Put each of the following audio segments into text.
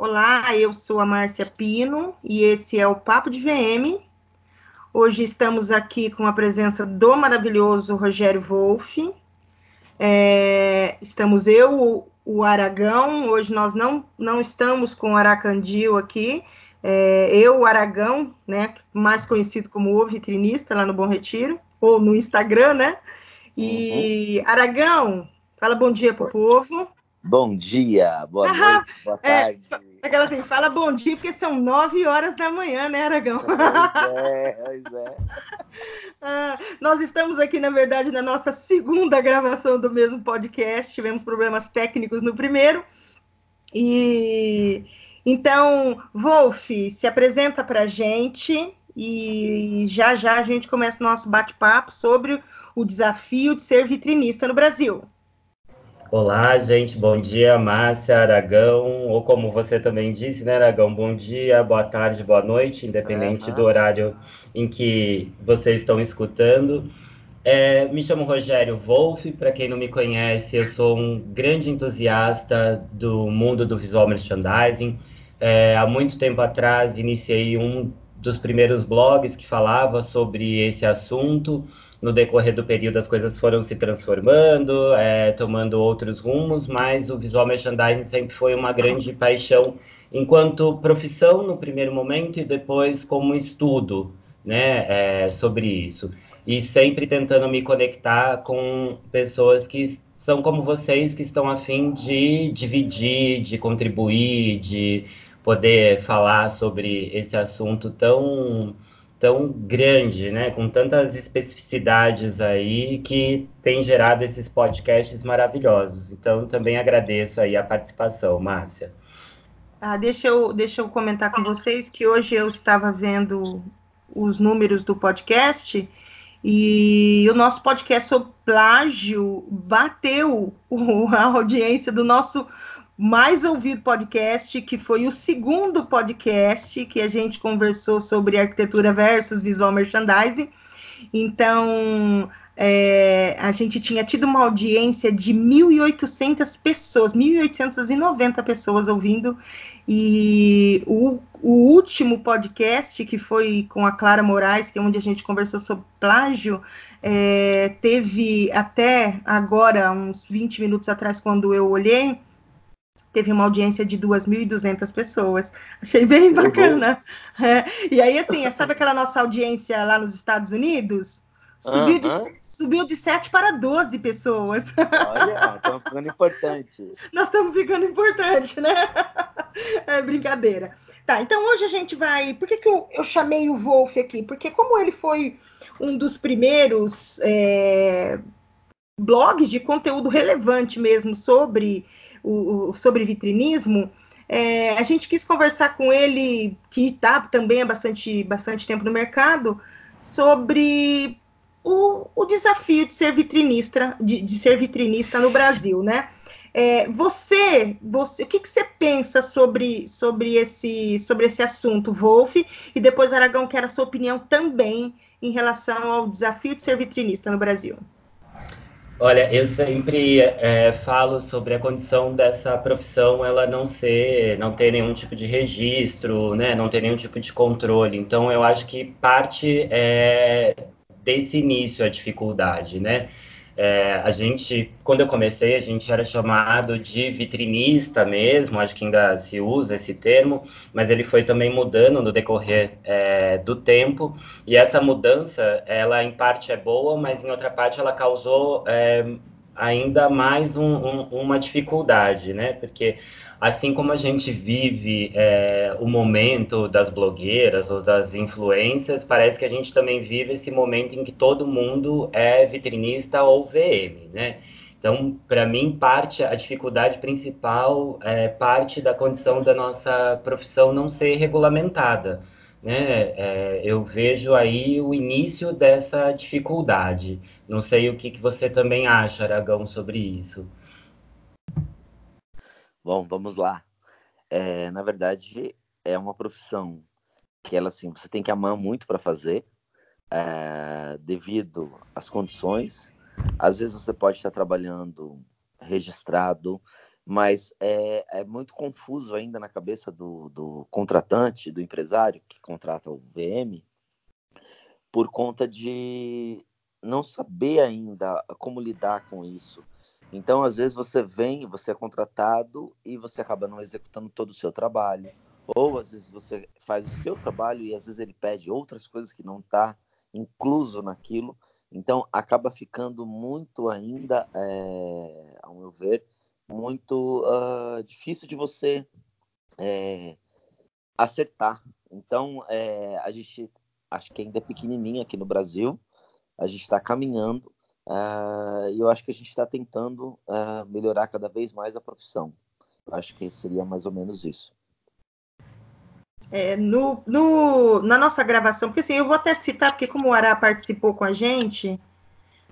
Olá, eu sou a Márcia Pino e esse é o Papo de VM. Hoje estamos aqui com a presença do maravilhoso Rogério Wolff. É, estamos eu, o Aragão. Hoje nós não, não estamos com o Aracandil aqui. É, eu, o Aragão, né, mais conhecido como o vitrinista lá no Bom Retiro, ou no Instagram, né? E uhum. Aragão, fala bom dia pro povo. Bom dia, boa noite, boa é, tarde. É, aquela assim, fala bom dia, porque são nove horas da manhã, né, Aragão? Pois é, pois é. Ah, nós estamos aqui, na verdade, na nossa segunda gravação do mesmo podcast. Tivemos problemas técnicos no primeiro. E então, Wolf, se apresenta para a gente e já já a gente começa o nosso bate-papo sobre o desafio de ser vitrinista no Brasil. Olá, gente, bom dia, Márcia, Aragão, ou como você também disse, né, Aragão, bom dia, boa tarde, boa noite, independente uhum. do horário em que vocês estão escutando. É, me chamo Rogério Wolff, para quem não me conhece, eu sou um grande entusiasta do mundo do visual merchandising. É, há muito tempo atrás, iniciei um dos primeiros blogs que falava sobre esse assunto no decorrer do período as coisas foram se transformando, é, tomando outros rumos, mas o visual merchandising sempre foi uma grande paixão enquanto profissão no primeiro momento e depois como estudo, né, é, sobre isso. E sempre tentando me conectar com pessoas que são como vocês, que estão a fim de dividir, de contribuir, de poder falar sobre esse assunto tão tão grande, né, com tantas especificidades aí que tem gerado esses podcasts maravilhosos. Então, também agradeço aí a participação, Márcia. Ah, deixa eu, deixa eu comentar com vocês que hoje eu estava vendo os números do podcast e o nosso podcast sobre plágio bateu a audiência do nosso mais ouvido podcast, que foi o segundo podcast que a gente conversou sobre arquitetura versus visual merchandising. Então, é, a gente tinha tido uma audiência de 1.800 pessoas, 1.890 pessoas ouvindo, e o, o, último podcast, que foi com a Clara Moraes, que é onde a gente conversou sobre plágio, é, teve até agora, uns 20 minutos atrás, quando eu olhei, teve uma audiência de 2.200 pessoas. Achei bem bacana. É. E aí, assim, sabe aquela nossa audiência lá nos Estados Unidos? Subiu, de, subiu de 7 para 12 pessoas. Olha, estamos ficando importante. Nós estamos ficando importante, né? É brincadeira. Tá, então hoje a gente vai. Por que, que eu, eu chamei o Wolf aqui? Porque, como ele foi um dos primeiros é, blogs de conteúdo relevante mesmo sobre o, o sobre vitrinismo, é, a gente quis conversar com ele, que está também há bastante, bastante tempo no mercado, sobre o, o desafio de ser vitrinista, de, de, ser vitrinista no Brasil, né? É, você, você, o que, que, você pensa sobre, sobre, esse, sobre esse assunto, Wolf? E depois, Aragão, quero a sua opinião também em relação ao desafio de ser vitrinista no Brasil. Olha, eu sempre é, falo sobre a condição dessa profissão ela não ser, não ter nenhum tipo de registro, né, não ter nenhum tipo de controle. Então, eu acho que parte é, desse início a dificuldade, né? É, a gente, quando eu comecei, a gente era chamado de vitrinista mesmo, acho que ainda se usa esse termo, mas ele foi também mudando no decorrer é, do tempo, e essa mudança, ela em parte é boa, mas em outra parte ela causou é, ainda mais um, um, uma dificuldade, né? Porque assim como a gente vive é, o momento das blogueiras ou das influências, parece que a gente também vive esse momento em que todo mundo é vitrinista ou VM, né? Então, para mim, parte a dificuldade principal é parte da condição da nossa profissão não ser regulamentada. Né? É, eu vejo aí o início dessa dificuldade. Não sei o que, que você também acha, Aragão, sobre isso. Bom, vamos lá. É, na verdade, é uma profissão que ela assim, você tem que amar muito para fazer, é, devido às condições. Às vezes você pode estar trabalhando registrado, mas é, é muito confuso ainda na cabeça do, do contratante, do empresário que contrata o VM, por conta de não saber ainda como lidar com isso. Então, às vezes, você vem, você é contratado e você acaba não executando todo o seu trabalho. Ou, às vezes, você faz o seu trabalho e, às vezes, ele pede outras coisas que não está incluso naquilo. Então, acaba ficando muito ainda, é, ao meu ver, muito uh, difícil de você é, acertar. Então, é, a gente acho que ainda é pequenininho aqui no Brasil, a gente está caminhando uh, e eu acho que a gente está tentando uh, melhorar cada vez mais a profissão. Eu acho que seria mais ou menos isso. É, no, no, na nossa gravação, porque assim, eu vou até citar, porque como o Ará participou com a gente,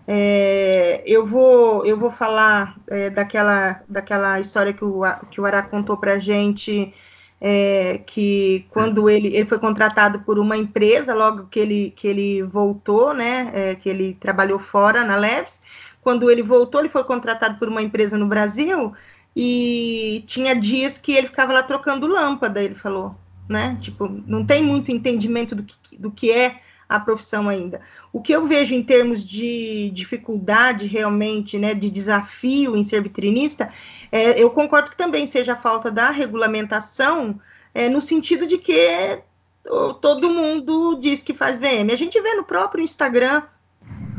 é, eu, vou, eu vou falar é, daquela, daquela história que o, que o Ará contou para a gente, é, que quando ele, ele foi contratado por uma empresa, logo que ele, que ele voltou, né, é, que ele trabalhou fora na Leves, quando ele voltou, ele foi contratado por uma empresa no Brasil e tinha dias que ele ficava lá trocando lâmpada, ele falou, né, tipo, não tem muito entendimento do que, do que é a profissão ainda. O que eu vejo em termos de dificuldade realmente, né, de desafio em ser vitrinista, é, eu concordo que também seja a falta da regulamentação, é, no sentido de que todo mundo diz que faz VM. A gente vê no próprio Instagram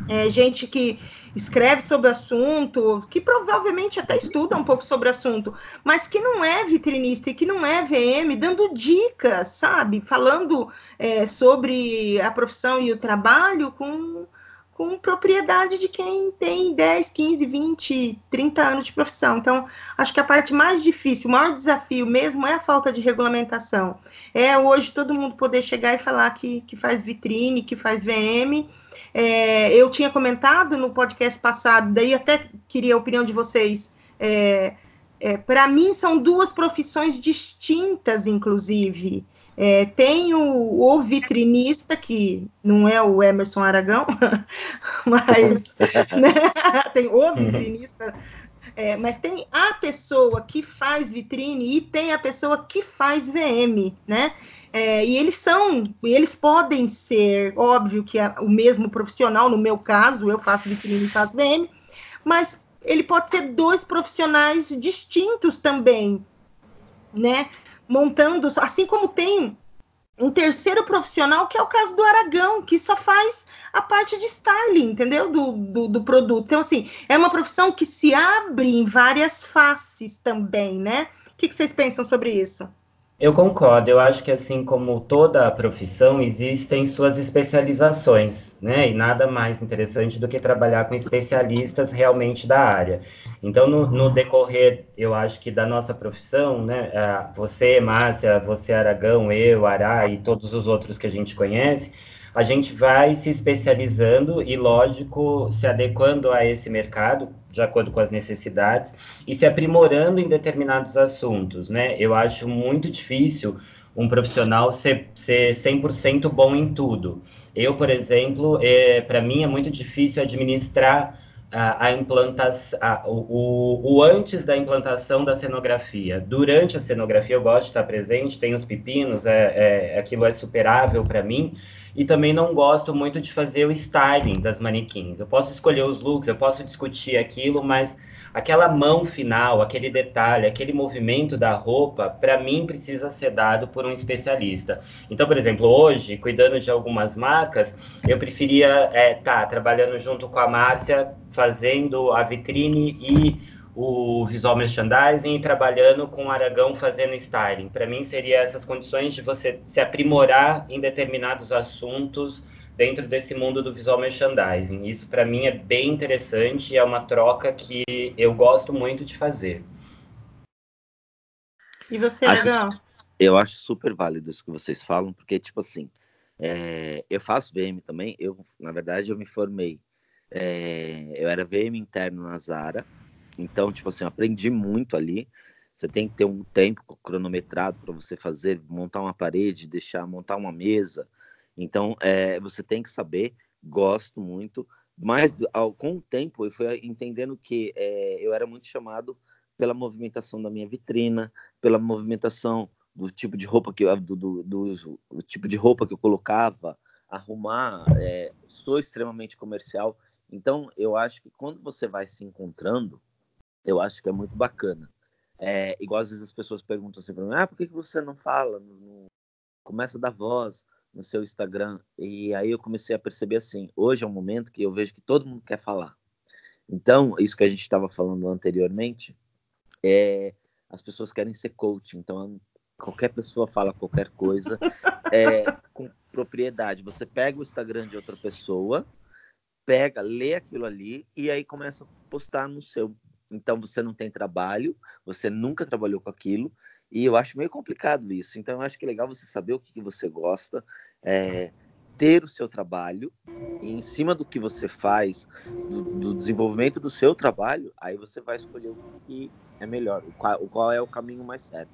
é, gente que escreve sobre o assunto, que provavelmente até estuda um pouco sobre o assunto, mas que não é vitrinista e que não é VM, dando dicas, sabe? Falando é, sobre a profissão e o trabalho com, com propriedade de quem tem 10, 15, 20, 30 anos de profissão. Então, acho que a parte mais difícil, o maior desafio mesmo é a falta de regulamentação. É hoje todo mundo poder chegar e falar que, que faz vitrine, que faz VM é, eu tinha comentado no podcast passado, daí até queria a opinião de vocês. É, é, Para mim, são duas profissões distintas, inclusive. É, tem o, o, vitrinista, que não é o Emerson Aragão, mas né, tem o vitrinista, é, mas tem a pessoa que faz vitrine e tem a pessoa que faz VM, né? É, e eles são, eles podem ser, óbvio que é o mesmo profissional, no meu caso, eu faço vitrine e faço VM, mas ele pode ser dois profissionais distintos também, né? Montando, assim como tem um terceiro profissional, que é o caso do Aragão, que só faz a parte de styling, entendeu? Do, do, do, produto. Então, assim, é uma profissão que se abre em várias faces também, né? O que, que vocês pensam sobre isso? Eu concordo, eu acho que assim como toda profissão, existem suas especializações, né? E nada mais interessante do que trabalhar com especialistas realmente da área. Então, no, no decorrer, eu acho que da nossa profissão, né? Você, Márcia, você, Aragão, eu, Ará e todos os outros que a gente conhece, a gente vai se especializando e, lógico, se adequando a esse mercado, de acordo com as necessidades, e se aprimorando em determinados assuntos, né? Eu acho muito difícil um profissional ser, ser 100% bom em tudo. Eu, por exemplo, é, para mim é muito difícil administrar a, a implantação, o, o, antes da implantação da cenografia. Durante a cenografia eu gosto de estar presente, tem os pepinos, é, é aquilo é superável para mim, e também não gosto muito de fazer o styling das manequins. Eu posso escolher os looks, eu posso discutir aquilo, mas aquela mão final, aquele detalhe, aquele movimento da roupa, para mim precisa ser dado por um especialista. Então, por exemplo, hoje, cuidando de algumas marcas, eu preferia estar é, tá, trabalhando junto com a Márcia, fazendo a vitrine e o visual merchandising e trabalhando com o Aragão fazendo styling. Para mim, seria essas condições de você se aprimorar em determinados assuntos dentro desse mundo do visual merchandising. Isso, para mim, é bem interessante e é uma troca que eu gosto muito de fazer. E você, Aragão? Eu acho super válido isso que vocês falam, porque, tipo assim, é, eu faço VM também. Eu, na verdade, eu me formei. É, eu era VM interno na Zara, então, tipo assim, aprendi muito ali. Você tem que ter um tempo cronometrado para você fazer, montar uma parede, deixar montar uma mesa. Então, é, você tem que saber. Gosto muito, mas ao, com o tempo eu fui entendendo que é, eu era muito chamado pela movimentação da minha vitrina, pela movimentação do tipo de roupa que eu, do, do, do, do tipo de roupa que eu colocava, arrumar. É, sou extremamente comercial, então eu acho que quando você vai se encontrando, eu acho que é muito bacana. É, igual às vezes as pessoas perguntam assim para mim, ah, por que, que você não fala? Começa a dar voz no seu Instagram. E aí eu comecei a perceber assim, hoje é um momento que eu vejo que todo mundo quer falar. Então, isso que a gente estava falando anteriormente, é, as pessoas querem ser coach. Então, qualquer pessoa fala qualquer coisa é, com propriedade. Você pega o Instagram de outra pessoa, pega, lê aquilo ali e aí começa a postar no seu. Então você não tem trabalho, você nunca trabalhou com aquilo, e eu acho meio complicado isso. Então eu acho que é legal você saber o que, que você gosta, é, ter o seu trabalho, e em cima do que você faz, do, do, desenvolvimento do seu trabalho, aí você vai escolher o que é melhor, o qual, o qual é o caminho mais certo.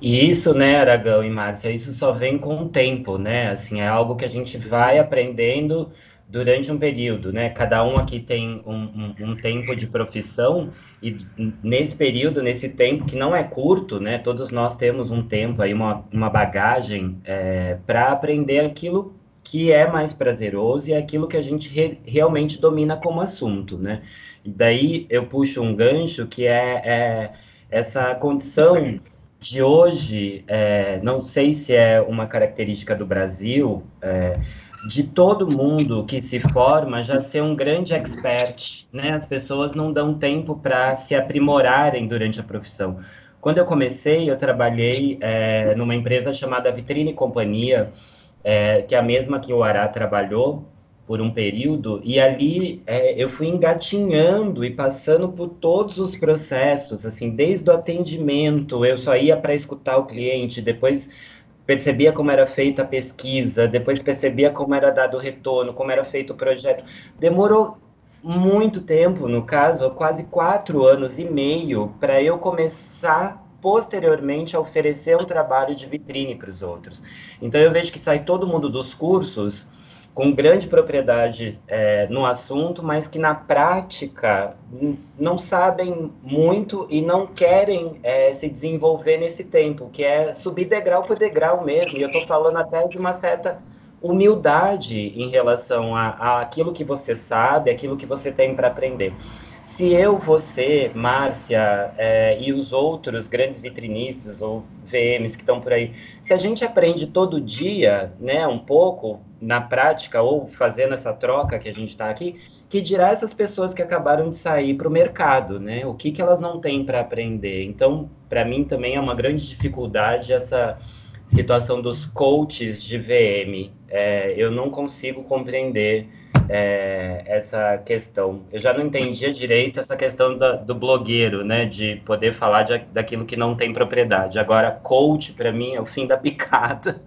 E isso, né, Aragão e Márcia, isso só vem com o tempo, né? Assim, é algo que a gente vai aprendendo durante um período, né? Cada um aqui tem um, um, um, tempo de profissão e nesse período, nesse tempo que não é curto, né? Todos nós temos um tempo aí, uma, uma bagagem é, para aprender aquilo que é mais prazeroso e aquilo que a gente re, realmente domina como assunto, né? E daí eu puxo um gancho que é, é essa condição de hoje, é, não sei se é uma característica do Brasil, é, de todo mundo que se forma já ser um grande expert, né? As pessoas não dão tempo para se aprimorarem durante a profissão. Quando eu comecei, eu trabalhei é, numa empresa chamada Vitrine Companhia, é, que é a mesma que o Ará trabalhou por um período, e ali é, eu fui engatinhando e passando por todos os processos, assim, desde o atendimento, eu só ia para escutar o cliente, depois percebia como era feita a pesquisa, depois percebia como era dado o retorno, como era feito o projeto. Demorou muito tempo, no caso, quase quatro anos e meio, para eu começar posteriormente a oferecer um trabalho de vitrine para os outros. Então eu vejo que sai todo mundo dos cursos com grande propriedade é, no assunto, mas que na prática não sabem muito e não querem é, se desenvolver nesse tempo, que é subir degrau por degrau mesmo. E eu estou falando até de uma certa humildade em relação a, a aquilo que você sabe, aquilo que você tem para aprender. Se eu, você, Márcia é, e os outros grandes vitrinistas ou VMs que estão por aí, se a gente aprende todo dia, né, um pouco na prática ou fazendo essa troca que a gente está aqui, que dirá essas pessoas que acabaram de sair para o mercado, né? O que, que elas não têm para aprender? Então, para mim também é uma grande dificuldade essa situação dos coaches de VM. É, eu não consigo compreender é, essa questão. Eu já não entendia direito essa questão da, do blogueiro, né? De poder falar de, daquilo que não tem propriedade. Agora, coach, para mim, é o fim da picada.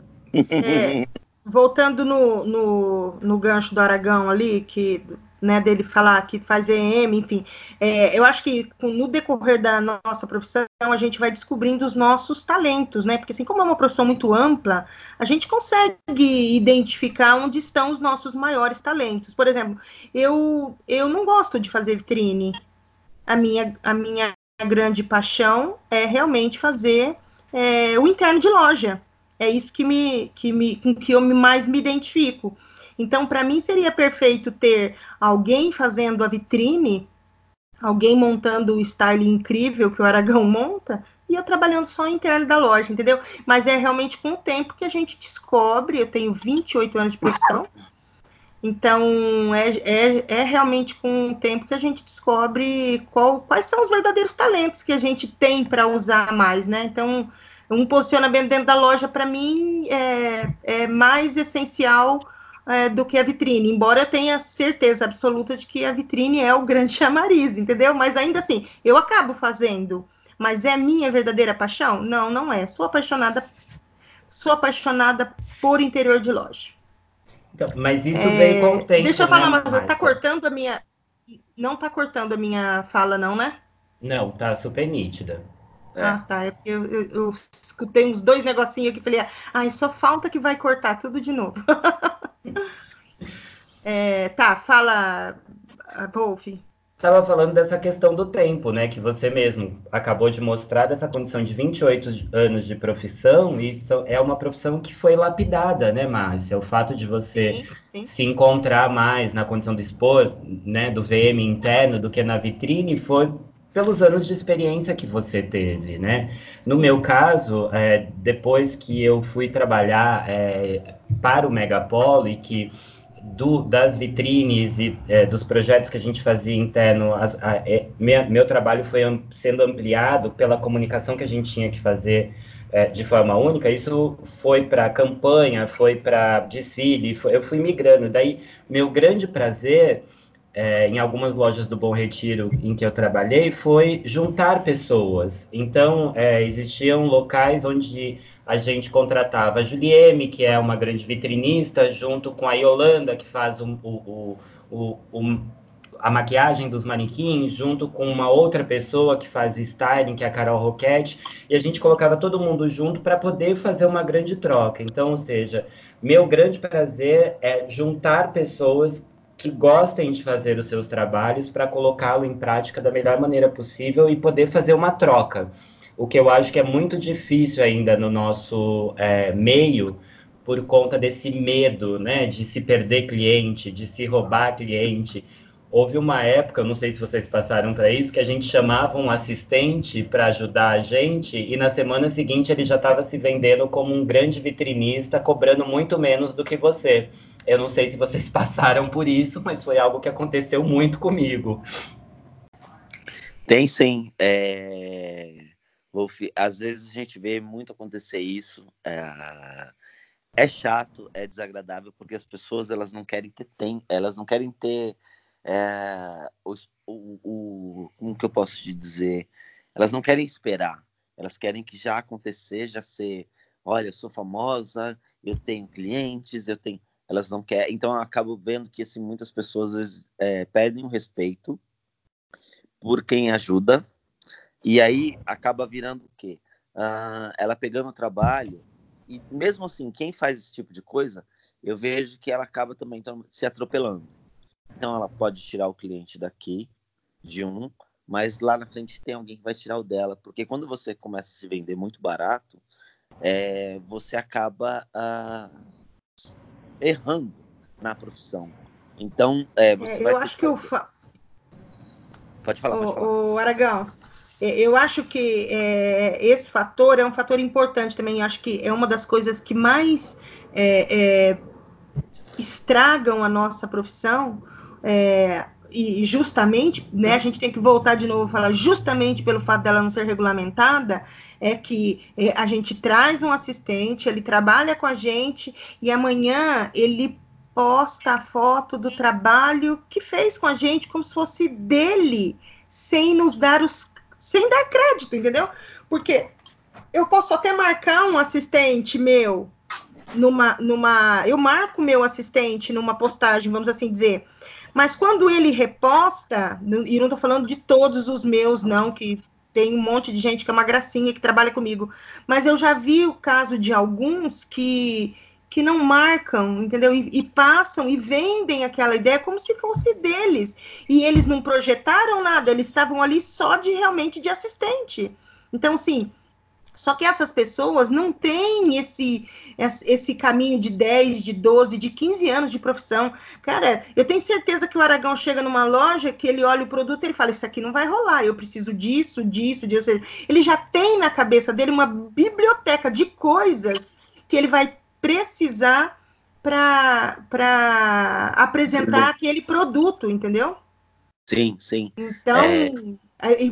É, voltando no, no, no gancho do Aragão ali, que né, dele falar que faz VM, enfim. É, eu acho que no decorrer da nossa profissão, a gente vai descobrindo os nossos talentos, né? Porque assim, como é uma profissão muito ampla, a gente consegue identificar onde estão os nossos maiores talentos. Por exemplo, eu, eu não gosto de fazer vitrine. A minha, a minha grande paixão é realmente fazer é, o interno de loja. É isso que me, que me, com que eu mais me identifico. Então, para mim, seria perfeito ter alguém fazendo a vitrine, alguém montando o style incrível que o Aragão monta, e eu trabalhando só interno da loja, entendeu? Mas é realmente com o tempo que a gente descobre. Eu tenho 28 anos de profissão. Então, é, é, é realmente com o tempo que a gente descobre qual, quais são os verdadeiros talentos que a gente tem para usar mais, né? Então, um posicionamento dentro da loja, para mim, é, é mais essencial é, do que a vitrine, embora eu tenha certeza absoluta de que a vitrine é o grande chamariz, entendeu? Mas ainda assim, eu acabo fazendo. Mas é minha verdadeira paixão? Não, não é. Sou apaixonada, sou apaixonada por interior de loja. Então, mas isso é, veio com o tempo. Deixa eu falar né, uma coisa, tá cortando a minha. Não tá cortando a minha fala, não, né? Não, tá super nítida. É. Ah, tá. É porque eu, eu, eu, escutei uns dois negocinhos aqui e falei, ai, só falta que vai cortar tudo de novo. é, tá, fala, Wolf. estava falando dessa questão do tempo, né? Que você mesmo acabou de mostrar dessa condição de 28 anos de profissão, e é uma profissão que foi lapidada, né, Márcia? O fato de você sim, sim. se encontrar mais na condição de expor, né, do VM interno do que na vitrine foi pelos anos de experiência que você teve, né? No meu caso, é, depois que eu fui trabalhar é, para o Megapolo e que do, das vitrines e é, dos projetos que a gente fazia interno, as, a, é, minha, meu trabalho foi am, sendo ampliado pela comunicação que a gente tinha que fazer é, de forma única. Isso foi para campanha, foi para desfile, foi, eu fui migrando. Daí, meu grande prazer é, em algumas lojas do Bom Retiro em que eu trabalhei foi juntar pessoas. Então, é, existiam locais onde a gente contratava a Julieme, que é uma grande vitrinista, junto com a Yolanda, que faz o, o, o, o a maquiagem dos manequins, junto com uma outra pessoa que faz styling, que é a Carol Roquette, e a gente colocava todo mundo junto para poder fazer uma grande troca. Então, ou seja, meu grande prazer é juntar pessoas que gostem de fazer os seus trabalhos para colocá-lo em prática da melhor maneira possível e poder fazer uma troca o que eu acho que é muito difícil ainda no nosso é, meio, por conta desse medo, né, de se perder cliente, de se roubar cliente. Houve uma época, não sei se vocês passaram para isso, que a gente chamava um assistente para ajudar a gente e na semana seguinte ele já estava se vendendo como um grande vitrinista, cobrando muito menos do que você. Eu não sei se vocês passaram por isso, mas foi algo que aconteceu muito comigo. Tem sim. É... Wolf, às vezes a gente vê muito acontecer isso. É, é chato, é desagradável, porque as pessoas elas não querem ter tempo, elas não querem ter é, o, o, o, como que eu posso te dizer? Elas não querem esperar, elas querem que já acontecer, já ser, olha, eu sou famosa, eu tenho clientes, eu tenho, elas não querem. Então eu acabo vendo que assim muitas pessoas é, perdem o respeito por quem ajuda e aí acaba virando o quê? Uh, ela pegando o trabalho, e mesmo assim, quem faz esse tipo de coisa, eu vejo que ela acaba também então, se atropelando. Então ela pode tirar o cliente daqui, de um, mas lá na frente tem alguém que vai tirar o dela, porque quando você começa a se vender muito barato, é, você acaba uh, errando na profissão. Então, é, você é, vai. Eu acho que, que o. Fa... Pode falar, o, pode falar. O Aragão, é, eu acho que é, esse fator é um fator importante também. Acho que é uma das coisas que mais é, é, estragam a nossa profissão. E justamente, né, a gente tem que voltar de novo a falar, justamente pelo fato dela não ser regulamentada, é que é, a gente traz um assistente, ele trabalha com a gente e amanhã ele posta a foto do trabalho que fez com a gente como se fosse dele, sem nos dar os sem dar crédito, entendeu? Porque eu posso até marcar um assistente meu numa, numa. Eu marco meu assistente numa postagem, vamos assim dizer. Mas quando ele reposta, e não estou falando de todos os meus, não, que tem um monte de gente que é uma gracinha que trabalha comigo. Mas eu já vi o caso de alguns que que não marcam, entendeu? E, e, passam e vendem aquela ideia como se fosse deles. E eles não projetaram nada, eles estavam ali só de realmente de assistente. Então, sim. Só que essas pessoas não têm esse, esse caminho de 10, de 12, de 15 anos de profissão. Cara, eu tenho certeza que o Aragão chega numa loja, que ele olha o produto e ele fala: Isso aqui não vai rolar, eu preciso disso, disso, disso. Ele já tem na cabeça dele uma biblioteca de coisas que ele vai precisar para apresentar sim. aquele produto, entendeu? Sim, sim. Então, é...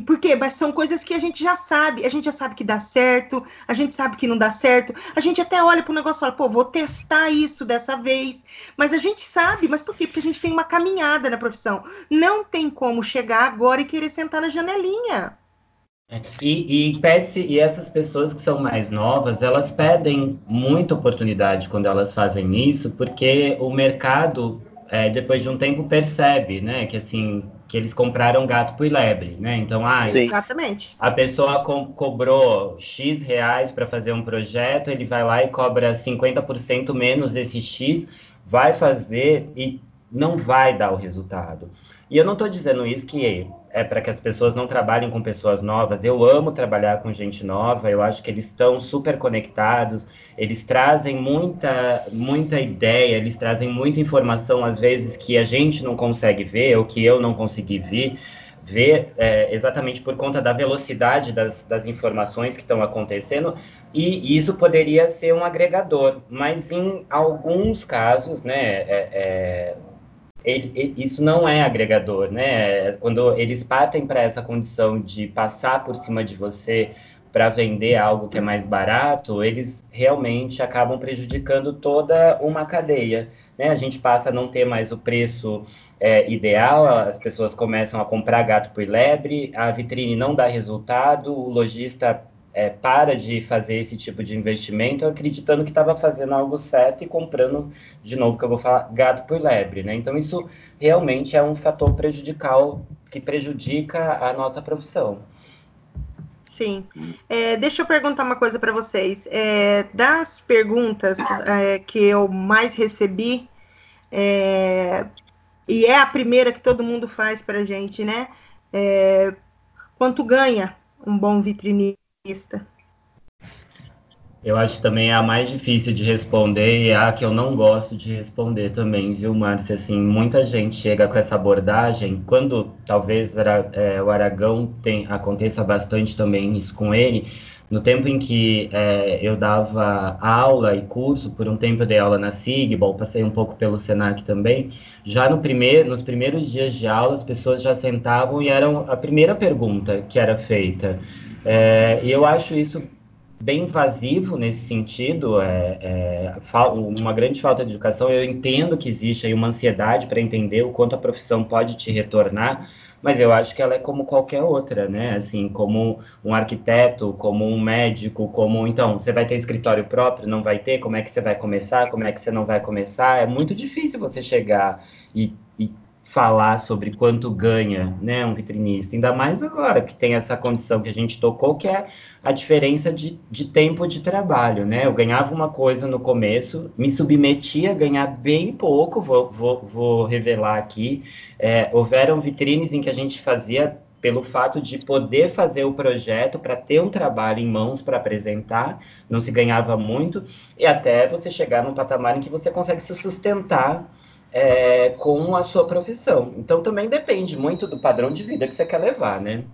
Por quê? Mas são coisas que a gente já sabe. A gente já sabe que dá certo, a gente sabe que não dá certo. A gente até olha para o negócio e fala, pô, vou testar isso dessa vez. Mas a gente sabe, mas por quê? Porque a gente tem uma caminhada na profissão. Não tem como chegar agora e querer sentar na janelinha. E, e pede e essas pessoas que são mais novas, elas pedem muita oportunidade quando elas fazem isso, porque o mercado, é, depois de um tempo, percebe, né, que assim, que eles compraram gato por lebre, né? Então, ah, Exatamente. a pessoa co cobrou X reais para fazer um projeto, ele vai lá e cobra 50% menos esse X, vai fazer e não vai dar o resultado. E eu não estou dizendo isso que é para que as pessoas não trabalhem com pessoas novas. Eu amo trabalhar com gente nova, eu acho que eles estão super conectados, eles trazem muita, muita ideia, eles trazem muita informação, às vezes, que a gente não consegue ver, ou que eu não consegui ver, ver é, exatamente por conta da velocidade das, das informações que estão acontecendo, e isso poderia ser um agregador, mas em alguns casos, né, é, é, ele, isso não é agregador, né? Quando eles partem para essa condição de passar por cima de você para vender algo que é mais barato, eles realmente acabam prejudicando toda uma cadeia. Né? A gente passa a não ter mais o preço é, ideal, as pessoas começam a comprar gato por lebre, a vitrine não dá resultado, o lojista é, para de fazer esse tipo de investimento acreditando que estava fazendo algo certo e comprando, de novo, que eu vou falar, gato por lebre, né? Então, isso realmente é um fator prejudicial que prejudica a nossa profissão. Sim. É, deixa eu perguntar uma coisa para vocês. É, das perguntas é, que eu mais recebi, é, e é a primeira que todo mundo faz para gente, né? É, quanto ganha um bom vitrinista? Eu acho também é a mais difícil de responder e é a que eu não gosto de responder também, viu, Márcia? Assim, muita gente chega com essa abordagem, quando talvez é, o Aragão tem, aconteça bastante também isso com ele, no tempo em que é, eu dava aula e curso, por um tempo eu dei aula na Sigbal, passei um pouco pelo Senac também, já no primeiro, nos primeiros dias de aula as pessoas já sentavam e eram a primeira pergunta que era feita. É, e eu acho isso bem invasivo nesse sentido, é, é, uma grande falta de educação. Eu entendo que existe aí uma ansiedade para entender o quanto a profissão pode te retornar, mas eu acho que ela é como qualquer outra, né? Assim, como um arquiteto, como um médico, como então, você vai ter escritório próprio, não vai ter, como é que você vai começar, como é que você não vai começar? É muito difícil você chegar e, falar sobre quanto ganha, né, um vitrinista, ainda mais agora que tem essa condição que a gente tocou, que é a diferença de, de tempo de trabalho, né? Eu ganhava uma coisa no começo, me submetia a ganhar bem pouco, vou, vou, vou revelar aqui. É, houveram vitrines em que a gente fazia pelo fato de poder fazer o projeto para ter um trabalho em mãos para apresentar, não se ganhava muito, e até você chegar num patamar em que você consegue se sustentar é, com a sua profissão. Então também depende muito do padrão de vida que você quer levar, né?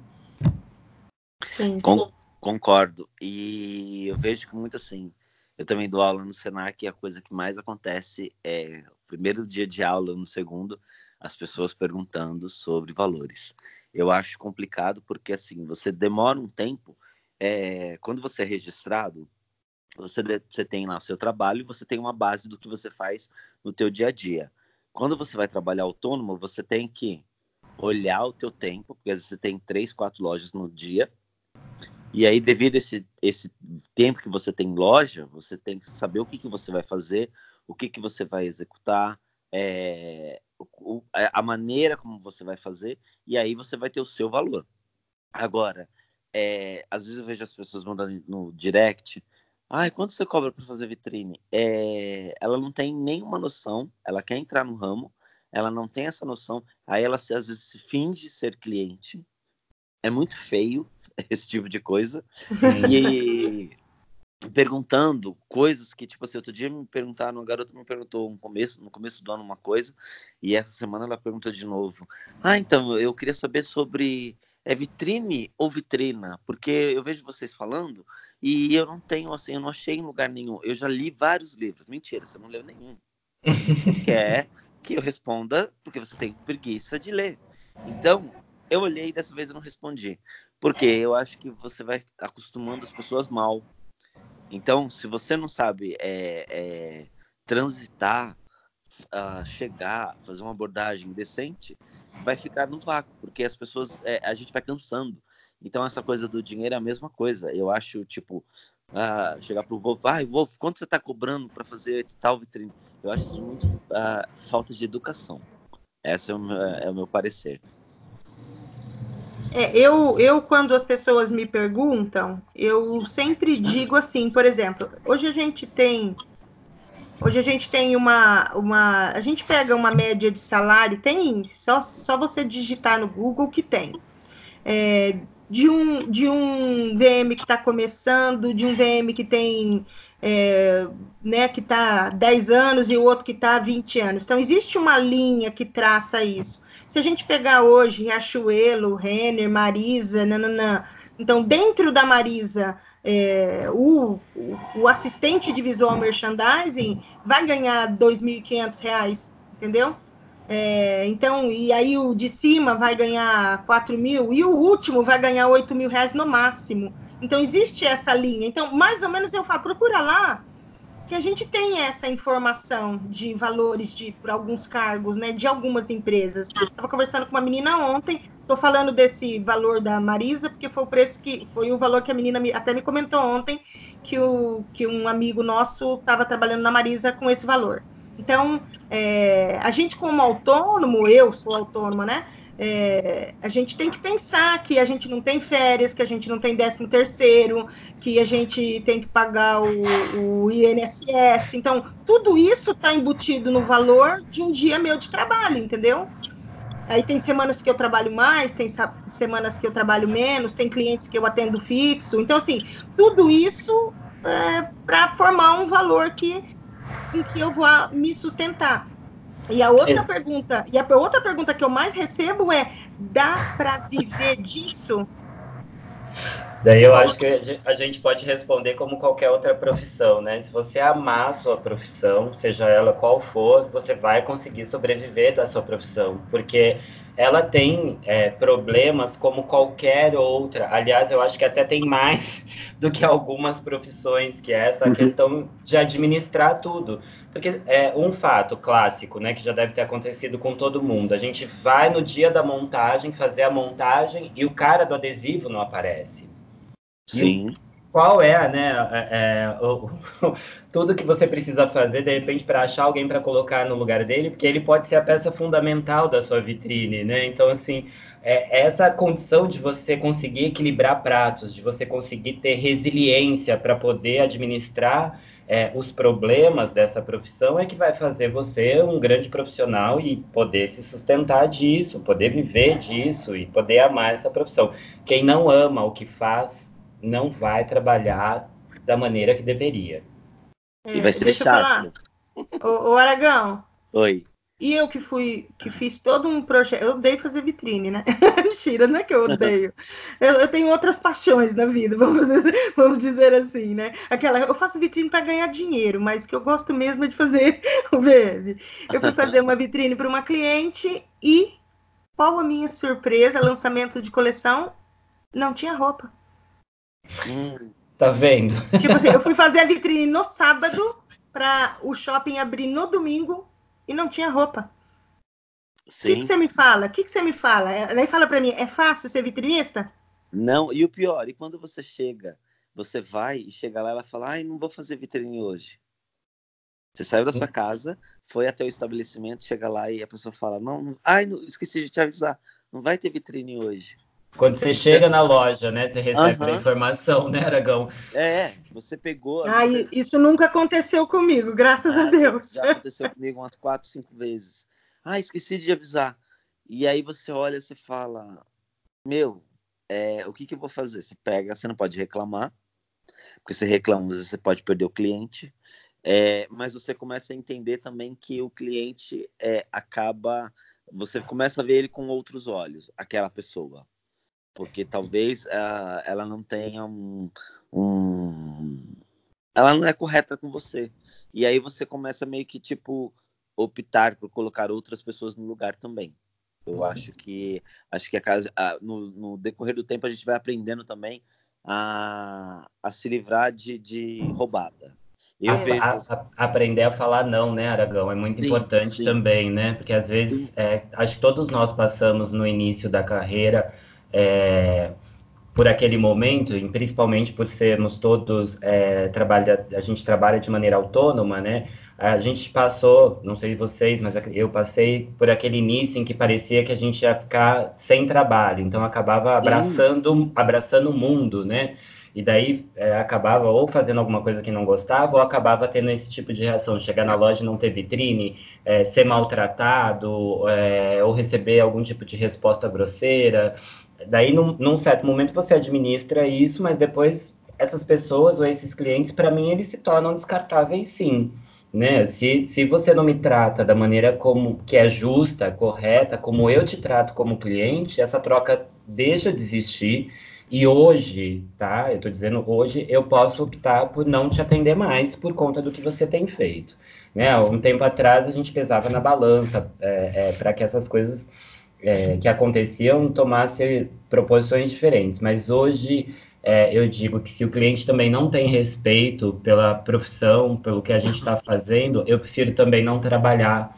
Sim. Con concordo. E eu vejo que muito assim. Eu também dou aula no Senac e a coisa que mais acontece é o primeiro dia de aula, no segundo, as pessoas perguntando sobre valores. Eu acho complicado porque assim você demora um tempo. É, quando você é registrado, você, você tem lá o seu trabalho, você tem uma base do que você faz no teu dia a dia quando você vai trabalhar autônomo, você tem que olhar o teu tempo, porque às vezes você tem três, quatro lojas no dia, e aí devido a esse, esse tempo que você tem em loja, você tem que saber o que, que você vai fazer, o que, que você vai executar, é, o, a maneira como você vai fazer, e aí você vai ter o seu valor. Agora, é, às vezes eu vejo as pessoas mandando no direct, Ai, quanto você cobra para fazer vitrine? É, ela não tem nenhuma noção, ela quer entrar no ramo, ela não tem essa noção, aí ela às vezes se finge ser cliente. É muito feio esse tipo de coisa. E perguntando coisas que, tipo assim, outro dia me perguntaram, uma garota me perguntou no começo, no começo do ano uma coisa, e essa semana ela perguntou de novo. Ah, então, eu queria saber sobre é vitrine ou vitrina? Porque eu vejo vocês falando e eu não tenho, assim, eu não achei em lugar nenhum. Eu já li vários livros. Mentira, você não leu nenhum. Quer que eu responda porque você tem preguiça de ler. Então, eu olhei e dessa vez eu não respondi. Porque eu acho que você vai acostumando as pessoas mal. Então, se você não sabe é, é, transitar, uh, chegar, fazer uma abordagem decente, vai ficar no vácuo, porque as pessoas, é, a gente vai cansando. Então, essa coisa do dinheiro é a mesma coisa. Eu acho, tipo, uh, chegar pro Wolf, vai, Wolf, quanto você está cobrando para fazer tal vitrine? Eu acho isso muito uh, falta de educação. Esse é o meu, é o meu parecer. É, eu, eu, quando as pessoas me perguntam, eu sempre digo assim, por exemplo, hoje a gente tem Hoje a gente tem uma, uma. A gente pega uma média de salário, tem só, só você digitar no Google que tem. É, de, um, de um VM que está começando, de um VM que tem. É, né, que está 10 anos e o outro que está 20 anos. Então, existe uma linha que traça isso. Se a gente pegar hoje Riachuelo, Renner, Marisa, nananã, então, dentro da Marisa, é, o, o, assistente de visual merchandising vai ganhar R$ 2.500, entendeu? É, então, e aí o de cima vai ganhar 4 mil e o último vai ganhar 8 mil reais no máximo. Então, existe essa linha. Então, mais ou menos eu falo, procura lá que a gente tem essa informação de valores de por alguns cargos, né, de algumas empresas. Estava conversando com uma menina ontem, estou falando desse valor da Marisa porque foi o preço que foi o valor que a menina me, até me comentou ontem que o que um amigo nosso estava trabalhando na Marisa com esse valor. Então, é, a gente como autônomo, eu sou autônoma, né? É, a gente tem que pensar que a gente não tem férias, que a gente não tem décimo terceiro, que a gente tem que pagar o, o INSS. Então, tudo isso está embutido no valor de um dia meu de trabalho, entendeu? Aí tem semanas que eu trabalho mais, tem semanas que eu trabalho menos, tem clientes que eu atendo fixo. Então, assim, tudo isso é para formar um valor que, em que eu vou me sustentar. E a outra pergunta, e a outra pergunta que eu mais recebo é: dá para viver disso? Daí eu acho que a gente pode responder como qualquer outra profissão, né? Se você amar a sua profissão, seja ela qual for, você vai conseguir sobreviver da sua profissão, porque ela tem é, problemas como qualquer outra. Aliás, eu acho que até tem mais do que algumas profissões, que é essa uhum. questão de administrar tudo. Porque é um fato clássico, né, que já deve ter acontecido com todo mundo. A gente vai no dia da montagem fazer a montagem e o cara do adesivo não aparece. Sim qual é, né, é, é, o, tudo que você precisa fazer, de repente, para achar alguém para colocar no lugar dele, porque ele pode ser a peça fundamental da sua vitrine, né? Então, assim, é, essa condição de você conseguir equilibrar pratos, de você conseguir ter resiliência para poder administrar é, os problemas dessa profissão é que vai fazer você um grande profissional e poder se sustentar disso, poder viver disso e poder amar essa profissão. Quem não ama o que faz não vai trabalhar da maneira que deveria. É, e vai ser chato. Ô, ô, Aragão. Oi. E eu que fui, que fiz todo um projeto. Eu odeio fazer vitrine, né? Mentira, não é que eu odeio. Eu, eu, tenho outras paixões na vida, vamos dizer, vamos dizer assim, né? Aquela, eu faço vitrine para ganhar dinheiro, mas que eu gosto mesmo é de fazer o VM. Eu fui fazer uma vitrine para uma cliente e qual a minha surpresa? Lançamento de coleção, não tinha roupa. Hum, tá vendo? Tipo assim, eu fui fazer a vitrine no sábado para o shopping abrir no domingo e não tinha roupa. O que, que, você me fala? O que, que você me fala? Daí fala para mim, é fácil ser vitrinista? Não, e o pior, e quando você chega, você vai e chega lá, ela fala, ai, não vou fazer vitrine hoje. Você saiu da sua casa, foi até o estabelecimento, chega lá e a pessoa fala, não, não ai, não, esqueci de te avisar, não vai ter vitrine hoje. Quando você chega na loja, né? Você recebe uhum. a informação, né, Aragão? É, você pegou. Ah, você... isso nunca aconteceu comigo, graças ah, a Deus. Já aconteceu comigo umas quatro, cinco vezes. Ah, esqueci de avisar. E aí você olha e fala: Meu, é, o que, que eu vou fazer? Você pega, você não pode reclamar, porque você reclama, às vezes você pode perder o cliente. É, mas você começa a entender também que o cliente é, acaba. Você começa a ver ele com outros olhos, aquela pessoa porque talvez uh, ela não tenha um, um, ela não é correta com você e aí você começa meio que tipo optar por colocar outras pessoas no lugar também eu acho que acho que a casa a, no, no, decorrer do tempo a gente vai aprendendo também a, a se livrar de, de roubada eu a, vejo... a, a, aprender a falar não, né, Aragão? É muito sim, importante sim. também, né? Porque às vezes é, acho que todos nós passamos no início da carreira é, por aquele momento, e principalmente por sermos todos é, trabalha, a gente trabalha de maneira autônoma, né? A gente passou, não sei vocês, mas eu passei por aquele início em que parecia que a gente ia ficar sem trabalho, então acabava abraçando, abraçando o mundo, né? E daí é, acabava ou fazendo alguma coisa que não gostava, ou acabava tendo esse tipo de reação, chegar na loja e não ter vitrine, é, ser maltratado, é, ou receber algum tipo de resposta grosseira. Daí, num, num certo momento, você administra isso, mas depois essas pessoas ou esses clientes, para mim, eles se tornam descartáveis sim. Né? Se, se você não me trata da maneira como que é justa, correta, como eu te trato como cliente, essa troca deixa de existir. E hoje, tá? Eu tô dizendo hoje, eu posso optar por não te atender mais por conta do que você tem feito. Né? Um tempo atrás a gente pesava na balança é, é, para que essas coisas é, que aconteciam tomassem proporções diferentes. Mas hoje é, eu digo que se o cliente também não tem respeito pela profissão, pelo que a gente está fazendo, eu prefiro também não trabalhar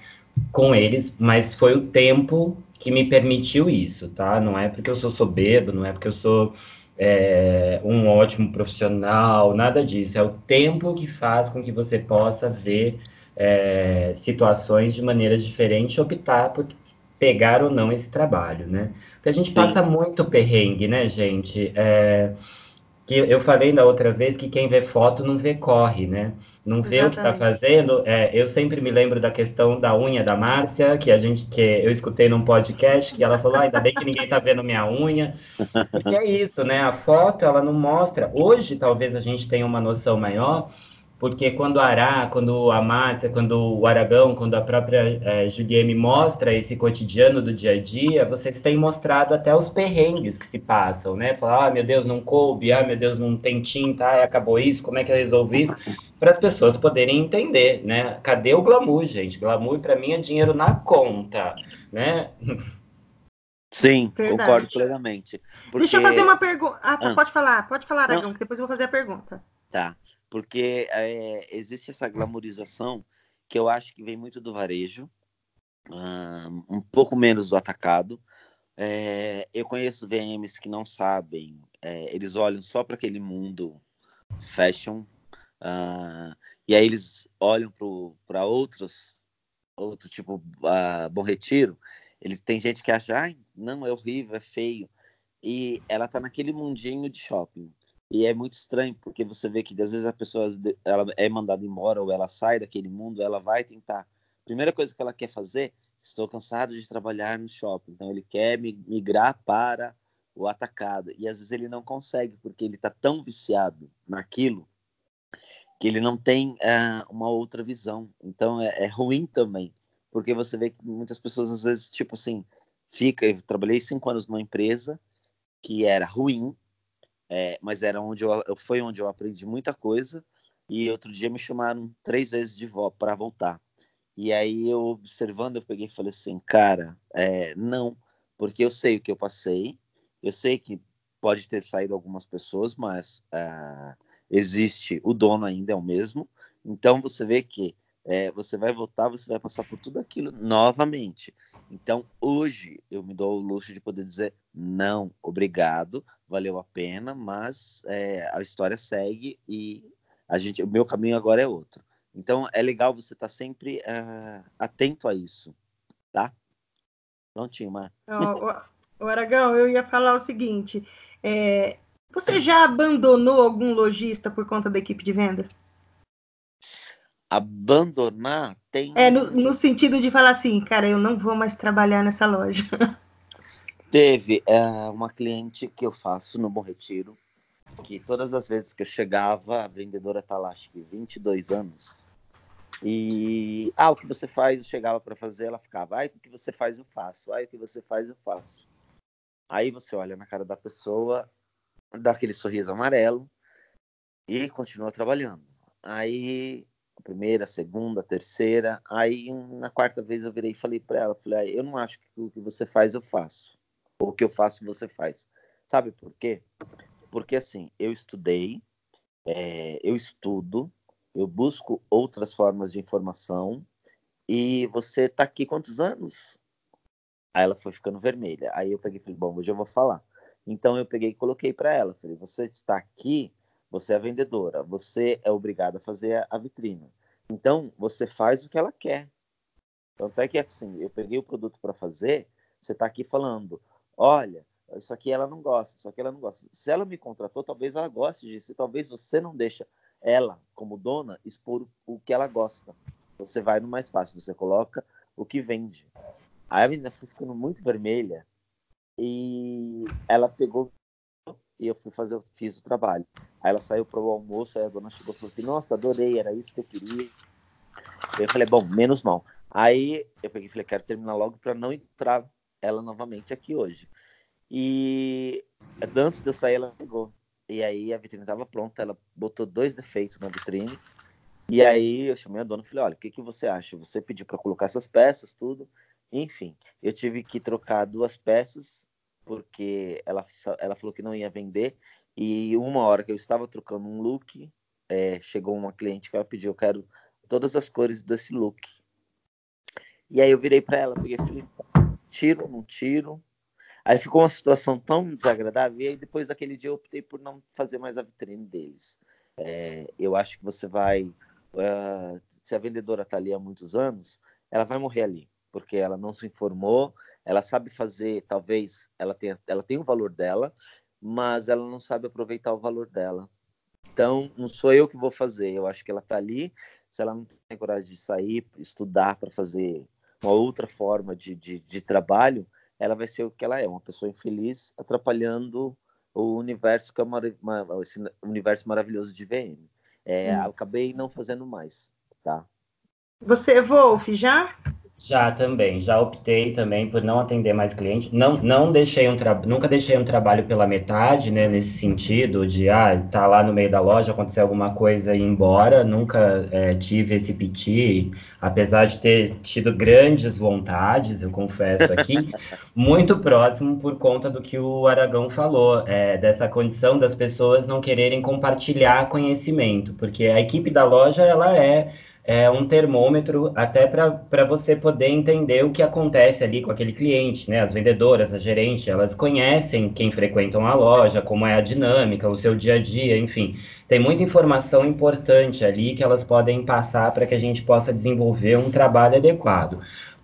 com eles, mas foi o tempo que me permitiu isso, tá? Não é porque eu sou soberbo, não é porque eu sou é, um ótimo profissional, nada disso. É o tempo que faz com que você possa ver é, situações de maneira diferente optar por pegar ou não esse trabalho, né? Porque a gente Sim. passa muito perrengue, né, gente? É, que eu falei da outra vez que quem vê foto não vê corre, né? Não vê Exatamente. o que está fazendo. É, eu sempre me lembro da questão da unha da Márcia, que a gente que eu escutei num podcast, que ela falou: ah, ainda bem que ninguém está vendo minha unha. Porque é isso, né? A foto ela não mostra. Hoje talvez a gente tenha uma noção maior porque quando a Ará, quando a Márcia, quando o Aragão, quando a própria é, Juliane mostra esse cotidiano do dia a dia, vocês têm mostrado até os perrengues que se passam, né? Falar, ah, meu Deus, não coube, ah, meu Deus, não tem tinta, ah, acabou isso, como é que eu resolvi isso? Para as pessoas poderem entender, né? Cadê o glamour, gente? Glamour, para mim, é dinheiro na conta, né? Sim, Verdade. concordo plenamente. Porque... Deixa eu fazer uma pergunta. Ah, tá, ah. pode falar, pode falar, Aragão, que depois eu vou fazer a pergunta. Tá porque é, existe essa glamorização que eu acho que vem muito do varejo, um pouco menos do atacado. É, eu conheço VMs que não sabem, é, eles olham só para aquele mundo fashion, uh, e aí eles olham para outros, outro tipo, uh, Bom Retiro, eles, tem gente que acha, ah, não, é horrível, é feio, e ela está naquele mundinho de shopping. E é muito estranho, porque você vê que às vezes a pessoa ela é mandada embora ou ela sai daquele mundo, ela vai tentar. Primeira coisa que ela quer fazer, estou cansado de trabalhar no shopping. Então ele quer migrar para o atacado. E às vezes ele não consegue, porque ele está tão viciado naquilo que ele não tem uh, uma outra visão. Então é, é, ruim também, porque você vê que muitas pessoas às vezes, tipo assim, fica. Eu trabalhei cinco anos numa empresa que era ruim, é, mas era onde eu, foi onde eu aprendi muita coisa. E outro dia me chamaram três vezes de volta para voltar. E aí eu observando, eu peguei e falei assim, cara, é, não, porque eu sei o que eu passei, eu sei que pode ter saído algumas pessoas, mas uh, existe o dono ainda é o mesmo. Então você vê que é, você vai voltar, você vai passar por tudo aquilo novamente. Então, hoje, eu me dou o luxo de poder dizer não, obrigado, valeu a pena, mas é, a história segue e a gente, o meu caminho agora é outro. Então, é legal você estar tá sempre uh, atento a isso, tá? Prontinho, Mar. O, o Aragão, eu ia falar o seguinte, é, você já abandonou algum lojista por conta da equipe de vendas? Abandonar tem. É, no, no, sentido de falar assim, cara, eu não vou mais trabalhar nessa loja. Teve é, uma cliente que eu faço no Bom Retiro, que todas as vezes que eu chegava, a vendedora tá lá, acho que 22 anos. E, ah, o que você faz, eu chegava para fazer, ela ficava, ah, o que você faz, eu faço, ah, o que você faz, eu faço. Aí você olha na cara da pessoa, dá aquele sorriso amarelo e continua trabalhando. Aí a primeira, a segunda, a terceira. Aí na quarta vez eu virei e falei para ela, falei, ah, eu não acho que o que você faz eu faço, ou o que eu faço você faz. Sabe por quê? Porque assim, eu estudei, é, eu estudo, eu busco outras formas de informação e você tá aqui quantos anos? Aí ela foi ficando vermelha. Aí eu peguei e falei, bom, hoje eu vou falar. Então eu peguei e coloquei para ela, falei, você está aqui você é vendedora, você é obrigada a fazer a vitrine. Então, você faz o que ela quer. Então, até que assim, eu peguei o produto para fazer, você está aqui falando, olha, isso aqui ela não gosta, isso aqui ela não gosta. Se ela me contratou, talvez ela goste disso, e talvez você não deixa ela, como dona, expor o que ela gosta. Você vai no mais fácil, você coloca o que vende. Aí a menina foi ficando muito vermelha e ela pegou e eu fui fazer, fiz o trabalho. Aí ela saiu para o almoço, aí a dona chegou e falou assim: Nossa, adorei, era isso que eu queria. Eu falei: Bom, menos mal. Aí eu peguei e falei: Quero terminar logo para não entrar ela novamente aqui hoje. E antes de eu sair, ela pegou. E aí a vitrine estava pronta, ela botou dois defeitos na vitrine. E aí eu chamei a dona e falei: Olha, o que, que você acha? Você pediu para colocar essas peças, tudo. Enfim, eu tive que trocar duas peças, porque ela, ela falou que não ia vender. E uma hora que eu estava trocando um look, é, chegou uma cliente que ela pediu: Eu quero todas as cores desse look. E aí eu virei para ela, peguei e falei: Tiro, não tiro. Aí ficou uma situação tão desagradável, e aí depois daquele dia eu optei por não fazer mais a vitrine deles. É, eu acho que você vai. Uh, se a vendedora está ali há muitos anos, ela vai morrer ali, porque ela não se informou, ela sabe fazer, talvez ela tenha, ela tem o valor dela, mas ela não sabe aproveitar o valor dela. Então, não sou eu que vou fazer, eu acho que ela está ali. Se ela não tem coragem de sair, estudar para fazer uma outra forma de, de, de trabalho, ela vai ser o que ela é, uma pessoa infeliz atrapalhando o universo que é uma, uma, esse universo maravilhoso de VM. É, hum. Acabei não fazendo mais, tá? Você, Wolf, já? Já também, já optei também por não atender mais cliente. Não, não deixei um nunca deixei um trabalho pela metade, né? Nesse sentido de ah, tá lá no meio da loja, acontecer alguma coisa e ir embora. Nunca é, tive esse piti, apesar de ter tido grandes vontades, eu confesso aqui, muito próximo por conta do que o Aragão falou, é, dessa condição das pessoas não quererem compartilhar conhecimento, porque a equipe da loja ela é é, um termômetro até para você poder entender o que acontece ali com aquele cliente, né? As vendedoras, a gerente, elas conhecem quem frequentam a loja, como é a dinâmica, o seu dia a dia, enfim. Tem muita informação importante ali que elas podem passar para que a gente possa desenvolver um trabalho adequado.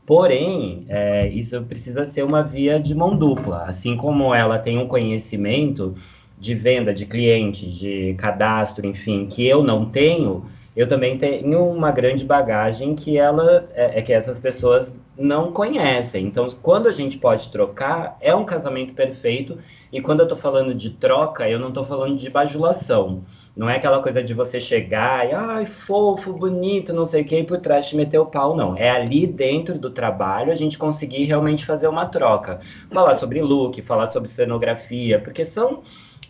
Porém, é, isso precisa ser uma via de mão dupla. Assim como ela tem um conhecimento de venda de clientes, de cadastro, enfim, que eu não tenho, eu também tenho uma grande bagagem que ela é, é, que essas pessoas não conhecem. Então, quando a gente pode trocar, é um casamento perfeito. E quando eu estou falando de troca, eu não estou falando de bajulação. Não é aquela coisa de você chegar e, ai, fofo, bonito, não sei o que, e por trás te meter o pau, não. É ali dentro do trabalho a gente conseguir realmente fazer uma troca. Falar sobre look, falar sobre cenografia, porque são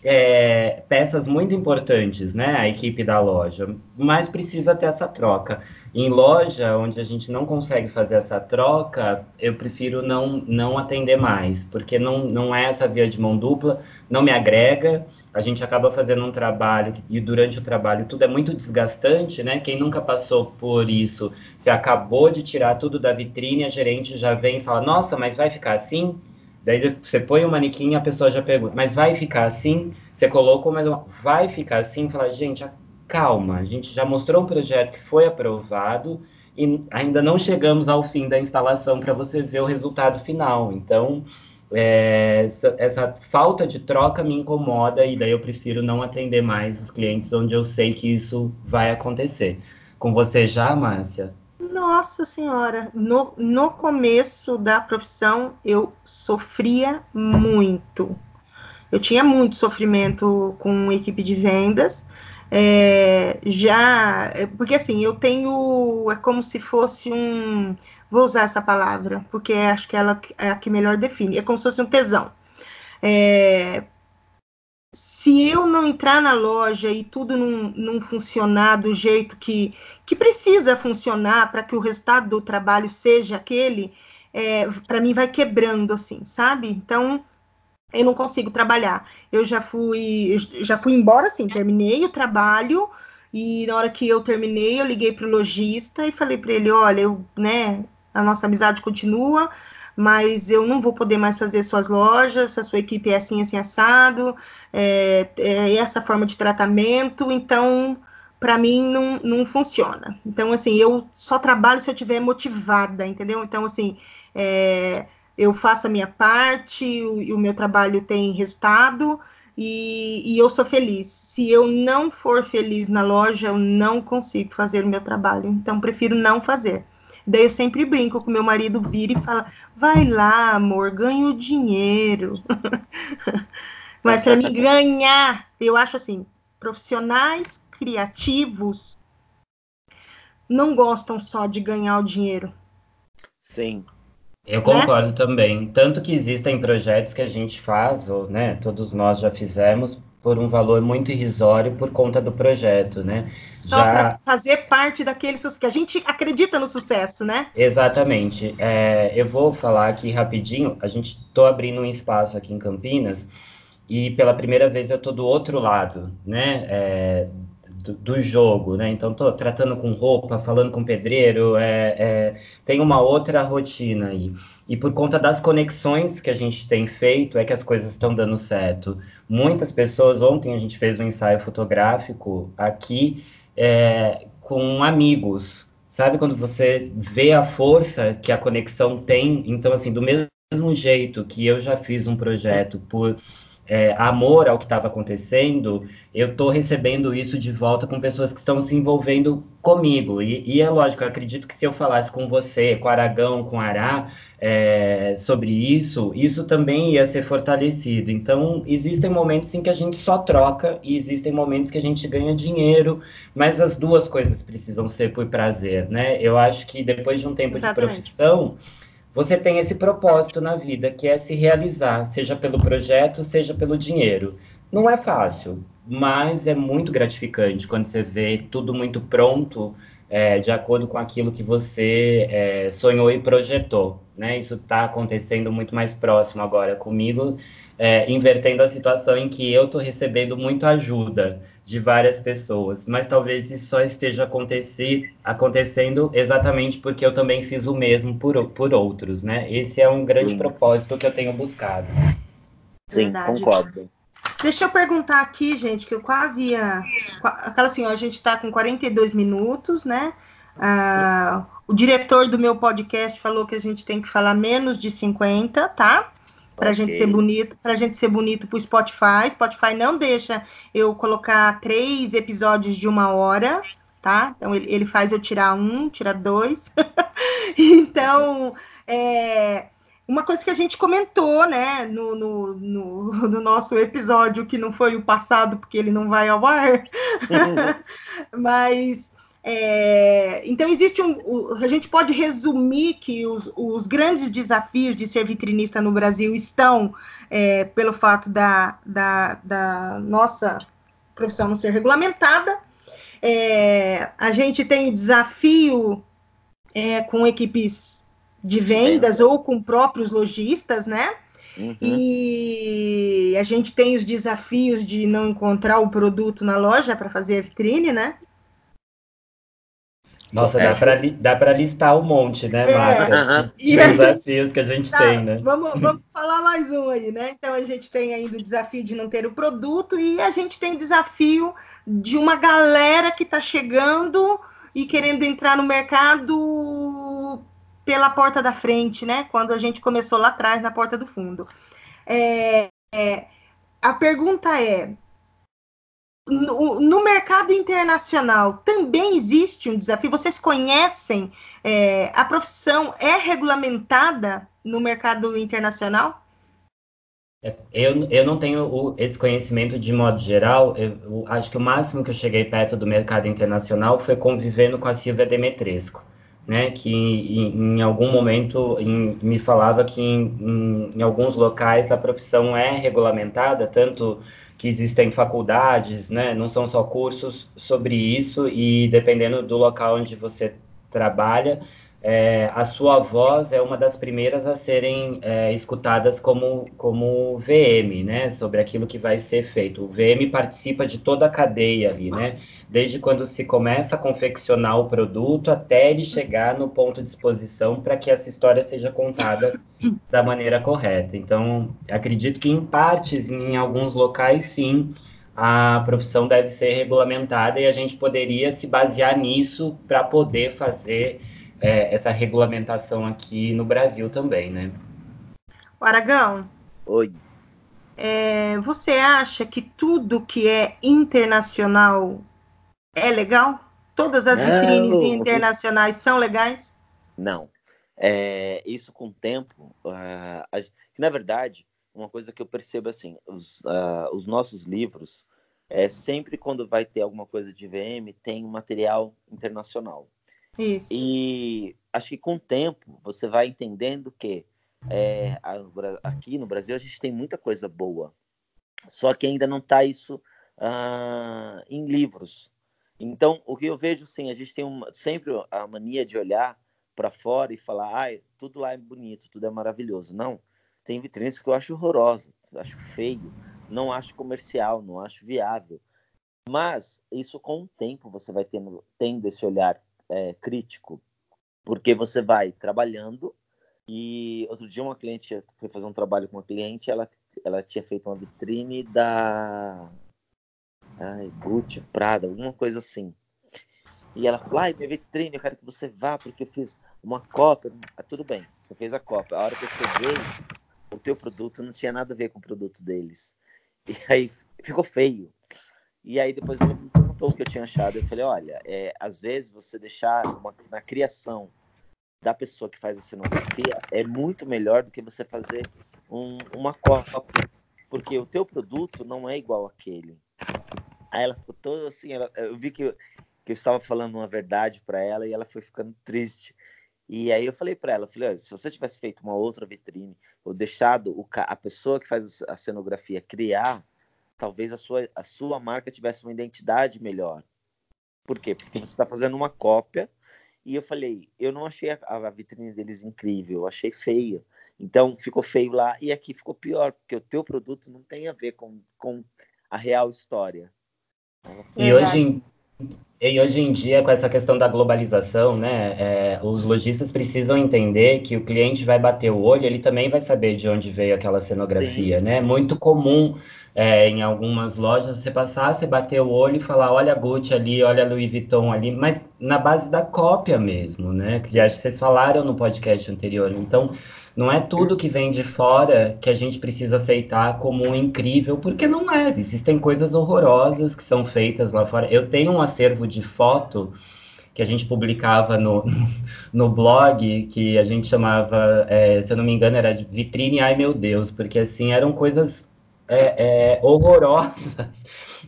é, peças muito importantes, né? A equipe da loja, mas precisa ter essa troca. Em loja, onde a gente não consegue fazer essa troca, eu prefiro não, não atender mais, porque não, não é essa via de mão dupla, não me agrega. A gente acaba fazendo um trabalho e durante o trabalho tudo é muito desgastante, né? Quem nunca passou por isso, você acabou de tirar tudo da vitrine, a gerente já vem e fala: Nossa, mas vai ficar assim? Daí você põe o manequim a pessoa já pergunta, mas vai ficar assim? Você colocou, mas vai ficar assim? Fala, gente, calma, a gente já mostrou um projeto que foi aprovado e ainda não chegamos ao fim da instalação para você ver o resultado final. Então, é, essa, essa, falta de troca me incomoda e daí eu prefiro não atender mais os clientes onde eu sei que isso vai acontecer. Com você já, Márcia? Nossa Senhora, no, no começo da profissão eu sofria muito. Eu tinha muito sofrimento com equipe de vendas. É, já, porque assim, eu tenho, é como se fosse um, vou usar essa palavra, porque acho que ela é a que melhor define, é como se fosse um tesão. É, se eu não entrar na loja e tudo não, não funcionar do jeito que, que precisa funcionar para que o resultado do trabalho seja aquele, é, para mim vai quebrando, assim, sabe? Então, eu não consigo trabalhar. Eu já fui, já fui embora, assim, terminei o trabalho e na hora que eu terminei, eu liguei para o lojista e falei para ele, olha, eu, né, a nossa amizade continua, mas eu não vou poder mais fazer suas lojas, a sua equipe é assim, assim, assado, é, é essa forma de tratamento, então, para mim, não, não funciona. Então, assim, eu só trabalho se eu estiver motivada, entendeu? Então, assim, é, eu faço a minha parte, o, o meu trabalho tem resultado, e, e, eu sou feliz. Se eu não for feliz na loja, eu não consigo fazer o meu trabalho. Então, prefiro não fazer. Daí eu sempre brinco com meu marido, vira e fala: vai lá, amor, ganha o dinheiro. Mas para mim, ganhar, eu acho assim: profissionais criativos não gostam só de ganhar o dinheiro. Sim. Eu concordo né? também. Tanto que existem projetos que a gente faz, ou né, todos nós já fizemos, por um valor muito irrisório por conta do projeto, né? Só Já... para fazer parte daquele que a gente acredita no sucesso, né? Exatamente. É, eu vou falar aqui rapidinho. A gente estou abrindo um espaço aqui em Campinas e pela primeira vez eu estou do outro lado, né? É, do, do, jogo, né? Então estou tratando com roupa, falando com pedreiro, é, é, tem uma outra rotina aí. E por conta das conexões que a gente tem feito, é que as coisas estão dando certo. Muitas pessoas, ontem a gente fez um ensaio fotográfico aqui é, com amigos. Sabe quando você vê a força que a conexão tem? Então, assim, do mesmo jeito que eu já fiz um projeto por é, amor ao que estava acontecendo, eu estou recebendo isso de volta com pessoas que estão se envolvendo comigo. E, e, é lógico, eu acredito que se eu falasse com você, com Aragão, com Ará, é, sobre isso, isso também ia ser fortalecido. Então, existem momentos em que a gente só troca e existem momentos que a gente ganha dinheiro, mas as duas coisas precisam ser por prazer, né? Eu acho que depois de um tempo Exatamente. de profissão você tem esse propósito na vida, que é se realizar, seja pelo projeto, seja pelo dinheiro. Não é fácil, mas é muito gratificante quando você vê tudo muito pronto, é, de acordo com aquilo que você é, sonhou e projetou. Né? Isso está acontecendo muito mais próximo agora comigo, é, invertendo a situação em que eu estou recebendo muita ajuda de várias pessoas, mas talvez isso só esteja acontecer, acontecendo exatamente porque eu também fiz o mesmo por, por outros, né? Esse é um grande Sim. propósito que eu tenho buscado. Sim, Verdade. concordo. Deixa eu perguntar aqui, gente, que eu quase ia. Aquela assim, ó, a gente está com 42 minutos, né? Ah, o diretor do meu podcast falou que a gente tem que falar menos de 50, tá? Para okay. gente ser bonito, para gente ser bonito para o Spotify. Spotify não deixa eu colocar três episódios de uma hora, tá? Então ele, ele faz eu tirar um, tirar dois. então, é, uma coisa que a gente comentou, né, no, no, no, no, nosso episódio, que não foi o passado, porque ele não vai ao ar, mas é, então, existe um. A gente pode resumir que os, os grandes desafios de ser vitrinista no Brasil estão é, pelo fato da, da, da, nossa profissão não ser regulamentada. É, a gente tem o desafio é, com equipes de vendas ou com próprios lojistas, né? Uhum. E a gente tem os desafios de não encontrar o produto na loja para fazer a vitrine, né? Nossa, é. dá para listar um monte, né, é. Marta? De, de desafios que a gente tá, tem, né? Vamos, vamos falar mais um aí, né? Então a gente tem ainda o desafio de não ter o produto e a gente tem o desafio de uma galera que está chegando e querendo entrar no mercado pela porta da frente, né? Quando a gente começou lá atrás, na porta do fundo. É, é, a pergunta é: no, no, mercado internacional também existe um desafio. Vocês conhecem é, a profissão é regulamentada no mercado internacional? É, eu, eu não tenho o, esse conhecimento de modo geral. Eu, eu, acho que o máximo que eu cheguei perto do mercado internacional foi convivendo com a Silvia Demetresco, né? Que em, em algum momento em, me falava que em, em alguns locais a profissão é regulamentada, tanto que existem faculdades, né? Não são só cursos sobre isso e dependendo do local onde você trabalha, é, a sua voz é uma das primeiras a serem é, escutadas como, como VM, né, sobre aquilo que vai ser feito. O VM participa de toda a cadeia ali, né, desde quando se começa a confeccionar o produto até ele chegar no ponto de exposição para que essa história seja contada da maneira correta. Então, acredito que em partes, em alguns locais, sim, a profissão deve ser regulamentada e a gente poderia se basear nisso para poder fazer é, essa regulamentação aqui no Brasil também, né? Aragão. Oi. É, você acha que tudo que é internacional é legal? Todas as Não. vitrines internacionais são legais? Não. É, isso com o tempo, uh, a, na verdade, uma coisa que eu percebo assim, os, uh, os nossos livros, é sempre quando vai ter alguma coisa de VM, tem um material internacional. Isso. E acho que com o tempo você vai entendendo que é, aqui no Brasil a gente tem muita coisa boa, só que ainda não está isso uh, em livros. Então, o que eu vejo, sim, a gente tem uma, sempre a mania de olhar para fora e falar, ah, tudo lá é bonito, tudo é maravilhoso. Não, tem vitrines que eu acho horrorosa, acho feio, não acho comercial, não acho viável. Mas isso com o tempo você vai tendo, tendo esse olhar é, crítico, porque você vai trabalhando e outro dia uma cliente foi fazer um trabalho com uma cliente, ela, ela tinha feito uma vitrine da ai, Gucci, Prada, alguma coisa assim. E ela falou, ai, minha vitrine, eu quero que você vá, porque eu fiz uma cópia. Ah, tudo bem, você fez a cópia. A hora que eu cheguei, o teu produto não tinha nada a ver com o produto deles. E aí ficou feio. E aí depois ela me perguntou o que eu tinha achado. Eu falei, olha, é, às vezes você deixar uma, na criação da pessoa que faz a cenografia é muito melhor do que você fazer um, uma cópia, porque o teu produto não é igual àquele. Aí ela ficou toda assim, ela, eu vi que, eu, que eu estava falando uma verdade para ela e ela foi ficando triste. E aí eu falei para ela, falei, se você tivesse feito uma outra vitrine ou deixado o, a pessoa que faz a cenografia criar talvez a sua, a sua marca tivesse uma identidade melhor. Por quê? Porque você está fazendo uma cópia e eu falei, eu não achei a, a vitrine deles incrível, eu achei feio. Então ficou feio lá e aqui ficou pior, porque o teu produto não tem a ver com, com a real história. E hoje, e hoje em dia, com essa questão da globalização, né, é, os lojistas precisam entender que o cliente vai bater o olho, ele também vai saber de onde veio aquela cenografia, Sim. né? Muito comum é, em algumas lojas você passar, você bater o olho e falar, olha a Gucci ali, olha a Louis Vuitton ali, mas na base da cópia mesmo, né? Que acho que vocês falaram no podcast anterior. Então, não é tudo que vem de fora que a gente precisa aceitar como incrível, porque não é. Existem coisas horrorosas que são feitas lá fora. Eu tenho um acervo de foto que a gente publicava no, no blog, que a gente chamava, é, se eu não me engano, era Vitrine Ai Meu Deus, porque assim, eram coisas é, é, horrorosas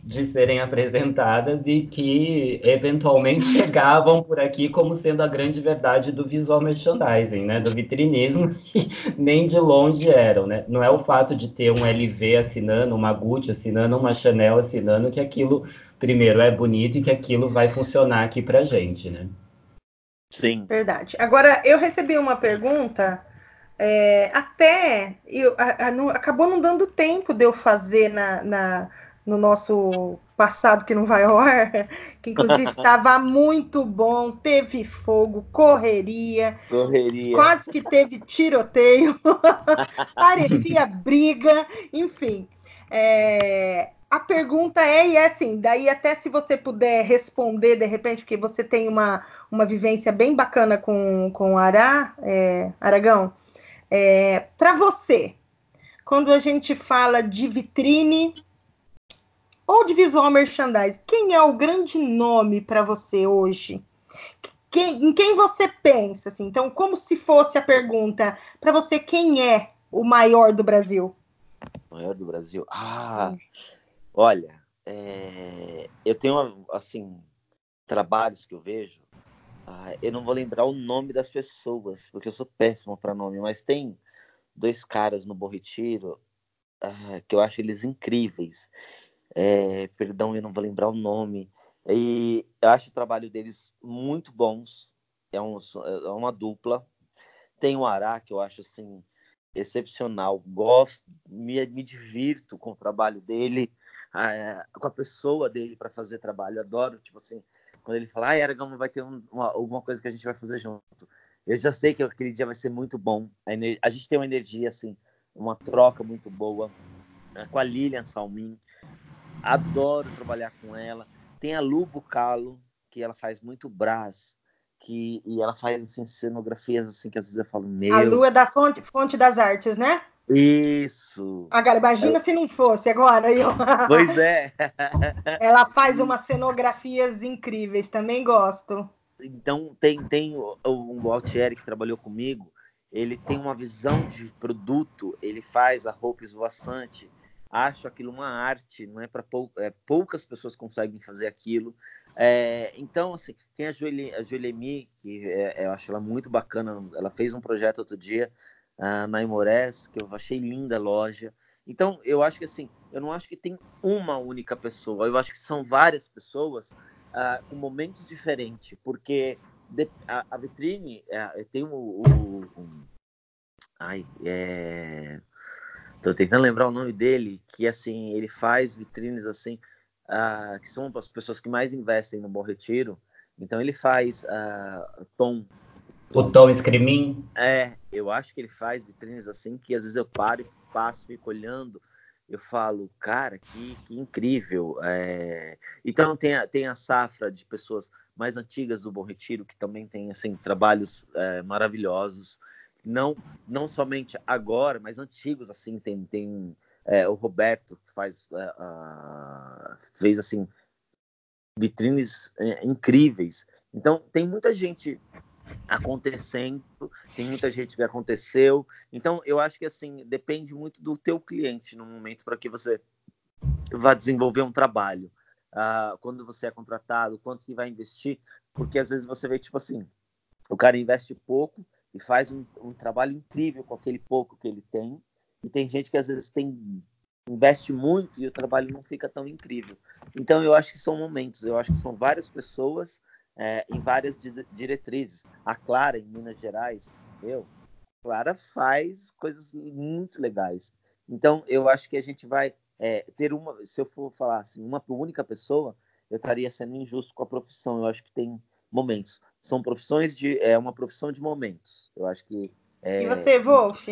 de serem apresentadas e que eventualmente chegavam por aqui como sendo a grande verdade do visual merchandising, né, do vitrinismo, que nem de longe eram, né? Não é o fato de ter um LV assinando, uma Gucci assinando, uma Chanel assinando que aquilo primeiro é bonito e que aquilo vai funcionar aqui pra gente, né? Sim. Verdade. Agora, eu recebi uma pergunta é, até eu, a, a, não, acabou não dando tempo de eu fazer na, na no nosso passado que não vai ao ar, que inclusive estava muito bom, teve fogo, correria, correria. quase que teve tiroteio, parecia briga, enfim. É, a pergunta é, e é assim, daí até se você puder responder de repente, porque você tem uma, uma vivência bem bacana com, com o Ará, é, Aragão, é, Para você, quando a gente fala de vitrine ou de visual merchandising, quem é o grande nome para você hoje? Quem, em quem você pensa? Assim? Então, como se fosse a pergunta, para você, quem é o maior do Brasil? O maior do Brasil? Ah, olha, é, eu tenho, assim, trabalhos que eu vejo ah, eu não vou lembrar o nome das pessoas, porque eu sou péssimo para nome, mas tem dois caras no Bom Retiro ah, que eu acho eles incríveis. É, perdão, eu não vou lembrar o nome. E eu acho o trabalho deles muito bons. É, um, é uma dupla. Tem o Ará, que eu acho assim excepcional. Gosto, me, me divirto com o trabalho dele, com a pessoa dele para fazer trabalho. Adoro, tipo assim, quando ele fala, ah, Aragão, vai ter um, uma, alguma coisa que a gente vai fazer junto. Eu já sei que aquele dia vai ser muito bom. A, a gente tem uma energia, assim, uma troca muito boa né, com a Lilian Salmin. Adoro trabalhar com ela. Tem a Lu Bucalo, que ela faz muito brás, que, e ela faz assim, cenografias assim, que às vezes eu falo, meu... A Lu é da Fonte, Fonte das Artes, né? Isso. Agora, imagina se não fosse agora. Eu... Pois é. Ela faz umas cenografias incríveis, também gosto. Então, tem, tem o, o Altieri que trabalhou comigo, ele tem uma visão de produto, ele faz a roupa esvoaçante. Acho aquilo uma arte, não é para pou, é, poucas pessoas conseguem fazer aquilo. É, então, assim, tem a Julie, a Julie que é, eu acho ela muito bacana. Ela fez um projeto outro dia uh, na Imores, que eu achei linda a loja. Então, eu acho que assim, eu não acho que tem uma única pessoa, eu acho que são várias pessoas uh, com momentos diferentes, porque de, a, a, vitrine uh, tem o, o, o, ai, é, tô tentando lembrar o nome dele, que assim ele faz vitrines assim, uh, que são as pessoas que mais investem no Bom Retiro. Então ele faz uh, tom. O Tom Screaming? É, eu acho que ele faz vitrines assim que às vezes eu paro e passo, fico olhando eu falo, cara, que, que incrível. É... Então tem a, tem a safra de pessoas mais antigas do Bom Retiro que também tem assim trabalhos é, maravilhosos. Não não somente agora, mas antigos assim tem tem é, o Roberto que faz uh, fez assim vitrines é, incríveis. Então tem muita gente acontecendo, tem muita gente que aconteceu. Então, eu acho que assim, depende muito do teu cliente no momento para que você vá desenvolver um trabalho. Uh, quando você é contratado, quanto que vai investir, porque às vezes você vê, tipo assim, o cara investe pouco e faz um, um trabalho incrível com aquele pouco que ele tem, e tem gente que às vezes tem investe muito e o trabalho não fica tão incrível. Então eu acho que são momentos, eu acho que são várias pessoas é, em várias diretrizes. A Clara, em Minas Gerais, meu, Clara faz coisas muito legais. Então, eu acho que a gente vai é, ter uma. Se eu for falar assim, uma única pessoa, eu estaria sendo injusto com a profissão. Eu acho que tem momentos. São profissões de. É uma profissão de momentos. Eu acho que. É... E você, Wolf?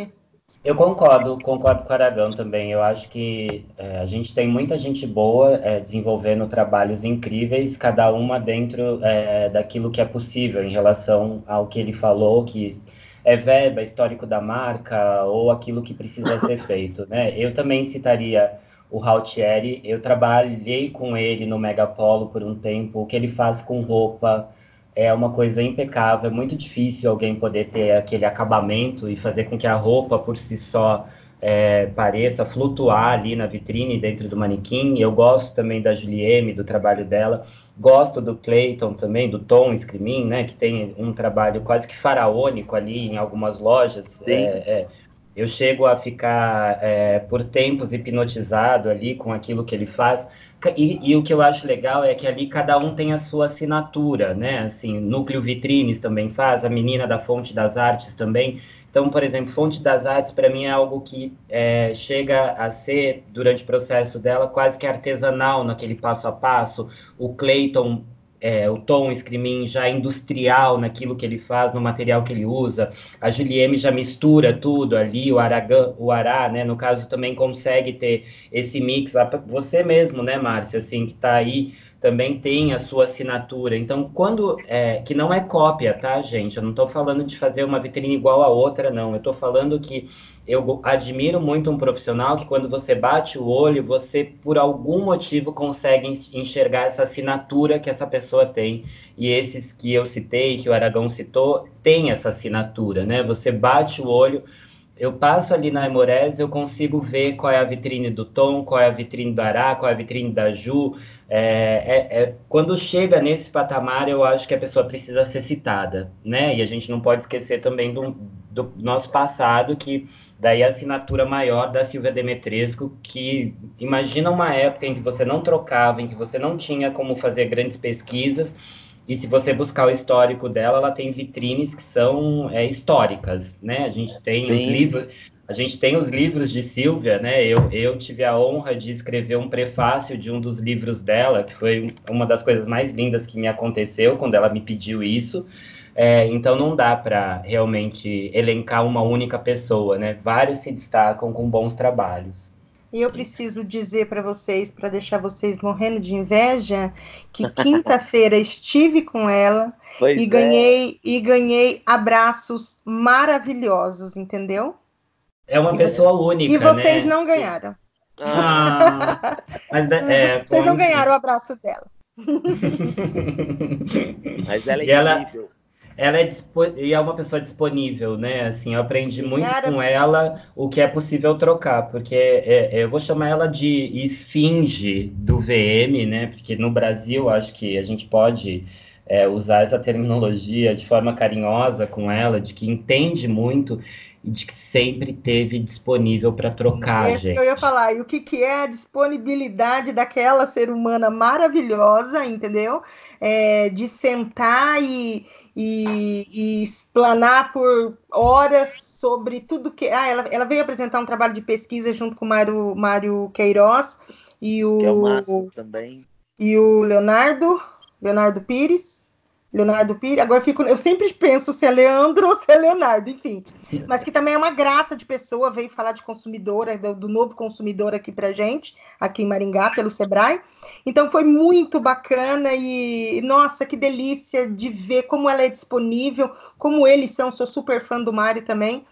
Eu concordo, concordo com o Aragão também. Eu acho que é, a gente tem muita gente boa é, desenvolvendo trabalhos incríveis, cada uma dentro é, daquilo que é possível em relação ao que ele falou, que é verba, histórico da marca ou aquilo que precisa ser feito. Né? Eu também citaria o Rautieri, eu trabalhei com ele no Megapolo por um tempo, o que ele faz com roupa, é uma coisa impecável, é muito difícil alguém poder ter aquele acabamento e fazer com que a roupa por si só é, pareça flutuar ali na vitrine dentro do manequim. Eu gosto também da Julieme, do trabalho dela. Gosto do Clayton também, do Tom Screamin, né, que tem um trabalho quase que faraônico ali em algumas lojas. É, é, eu chego a ficar é, por tempos hipnotizado ali com aquilo que ele faz. E, e, o que eu acho legal é que ali cada um tem a sua assinatura, né? Assim, Núcleo Vitrines também faz, a menina da Fonte das Artes também. Então, por exemplo, Fonte das Artes para mim é algo que é, chega a ser, durante o processo dela, quase que artesanal naquele passo a passo. O Clayton é, o tom Screaming já industrial naquilo que ele faz, no material que ele usa. A Julieme já mistura tudo ali, o Aragã, o Ará, né? No caso, também consegue ter esse mix. Você mesmo, né, Márcia, assim, que está aí, também tem a sua assinatura. Então, quando. É, que não é cópia, tá, gente? Eu não estou falando de fazer uma vitrine igual a outra, não. Eu estou falando que eu admiro muito um profissional que quando você bate o olho, você por algum motivo consegue enxergar essa assinatura que essa pessoa tem. E esses que eu citei, que o Aragão citou, tem essa assinatura, né? Você bate o olho, eu passo ali na Emores, eu consigo ver qual é a vitrine do Tom, qual é a vitrine do Ará, qual é a vitrine da Ju. É, é, é, quando chega nesse patamar, eu acho que a pessoa precisa ser citada, né? E a gente não pode esquecer também do, do nosso passado, que daí a assinatura maior da Silvia Demetresco, que imagina uma época em que você não trocava, em que você não tinha como fazer grandes pesquisas, e se você buscar o histórico dela, ela tem vitrines que são é, históricas, né? A gente tem Sim. os livros, a gente tem os livros de Silvia, né? Eu, eu tive a honra de escrever um prefácio de um dos livros dela, que foi uma das coisas mais lindas que me aconteceu quando ela me pediu isso. É, então não dá para realmente elencar uma única pessoa, né? Vários se destacam com bons trabalhos. E eu preciso dizer para vocês, para deixar vocês morrendo de inveja, que quinta-feira estive com ela pois e é. ganhei e ganhei abraços maravilhosos, entendeu? É uma pessoa única. E vocês né? não ganharam. Ah, mas é, vocês não ganharam o abraço dela. mas ela é ela, incrível. Ela é e é uma pessoa disponível, né? Assim, eu aprendi muito com ela o que é possível trocar, porque é, é, eu vou chamar ela de esfinge do VM, né? Porque no Brasil acho que a gente pode é, usar essa terminologia de forma carinhosa com ela, de que entende muito e de que sempre teve disponível para trocar, é gente. que eu ia falar. E o que, que é a disponibilidade daquela ser humana maravilhosa, entendeu? É, de sentar e, e, e, explanar por horas sobre tudo que. Ah, ela, ela veio apresentar um trabalho de pesquisa junto com o Mário, Mário Queiroz e o. Que é o também. E o Leonardo, Leonardo Pires. Leonardo Pires, agora fico, eu sempre penso se é Leandro ou se é Leonardo, enfim. Mas que também é uma graça de pessoa, veio falar de consumidora, do, do novo consumidor aqui pra gente, aqui em Maringá, pelo Sebrae. Então foi muito bacana e, nossa, que delícia de ver como ela é disponível, como eles são, sou super fã do Mário também.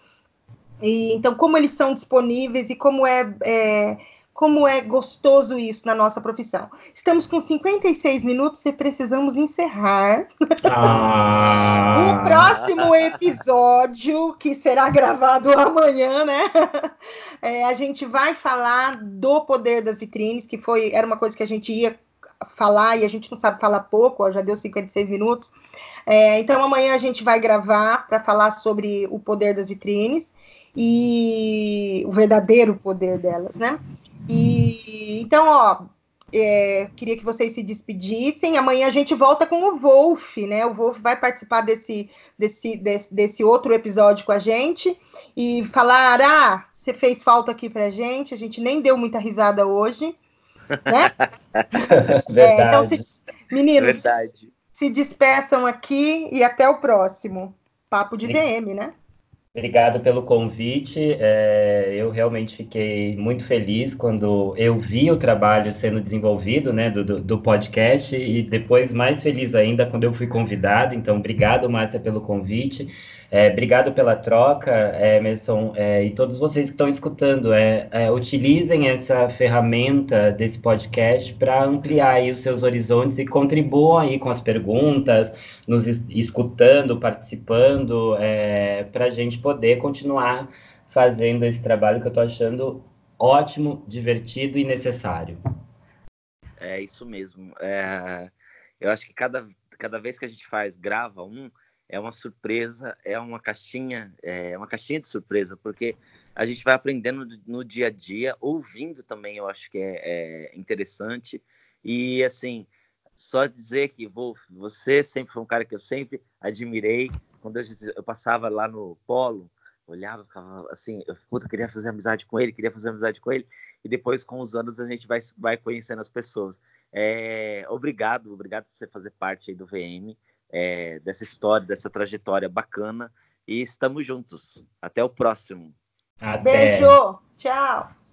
E, então, como eles são disponíveis e como é, é como é gostoso isso na nossa profissão. Estamos com 56 minutos e precisamos encerrar. Ah. o próximo episódio, que será gravado amanhã, né? É, a gente vai falar do poder das vitrines, que foi era uma coisa que a gente ia falar e a gente não sabe falar pouco, ó, já deu 56 minutos. É, então amanhã a gente vai gravar para falar sobre o poder das vitrines e o verdadeiro poder delas, né? E então, ó, é, queria que vocês se despedissem. Amanhã a gente volta com o Wolf, né? O Wolf vai participar desse, desse, desse, desse outro episódio com a gente e falar: ah, você fez falta aqui pra gente, a gente nem deu muita risada hoje. Né? é, então, se, meninos, Verdade. se despeçam aqui e até o próximo. Papo de VM, né? Obrigado pelo convite. É, eu realmente fiquei muito feliz quando eu vi o trabalho sendo desenvolvido, né, do, do, podcast, e depois mais feliz ainda quando eu fui convidado. Então, obrigado, Márcia, pelo convite. É, obrigado pela troca, é, Emerson, é, e todos vocês que estão escutando. É, é, utilizem essa ferramenta desse podcast para ampliar os seus horizontes e contribuam aí com as perguntas, nos escutando, participando, é, para a gente poder continuar fazendo esse trabalho que eu estou achando ótimo, divertido e necessário. É isso mesmo. Eu acho que cada, cada vez que a gente faz, grava um, é uma surpresa, é uma caixinha, é uma caixinha de surpresa, porque a gente vai aprendendo no dia a dia, ouvindo também, eu acho que é, é interessante. E assim, só dizer que Wolf, você sempre foi um cara que eu sempre admirei. Quando eu, eu passava lá no Polo, olhava, ficava assim, eu puta, queria fazer amizade com ele, queria fazer amizade com ele. E depois, com os anos, a gente vai, vai conhecendo as pessoas. É, obrigado, obrigado por você fazer parte do VM é, dessa história, dessa trajetória bacana. E estamos juntos. Até o próximo. Até. Beijo. Tchau.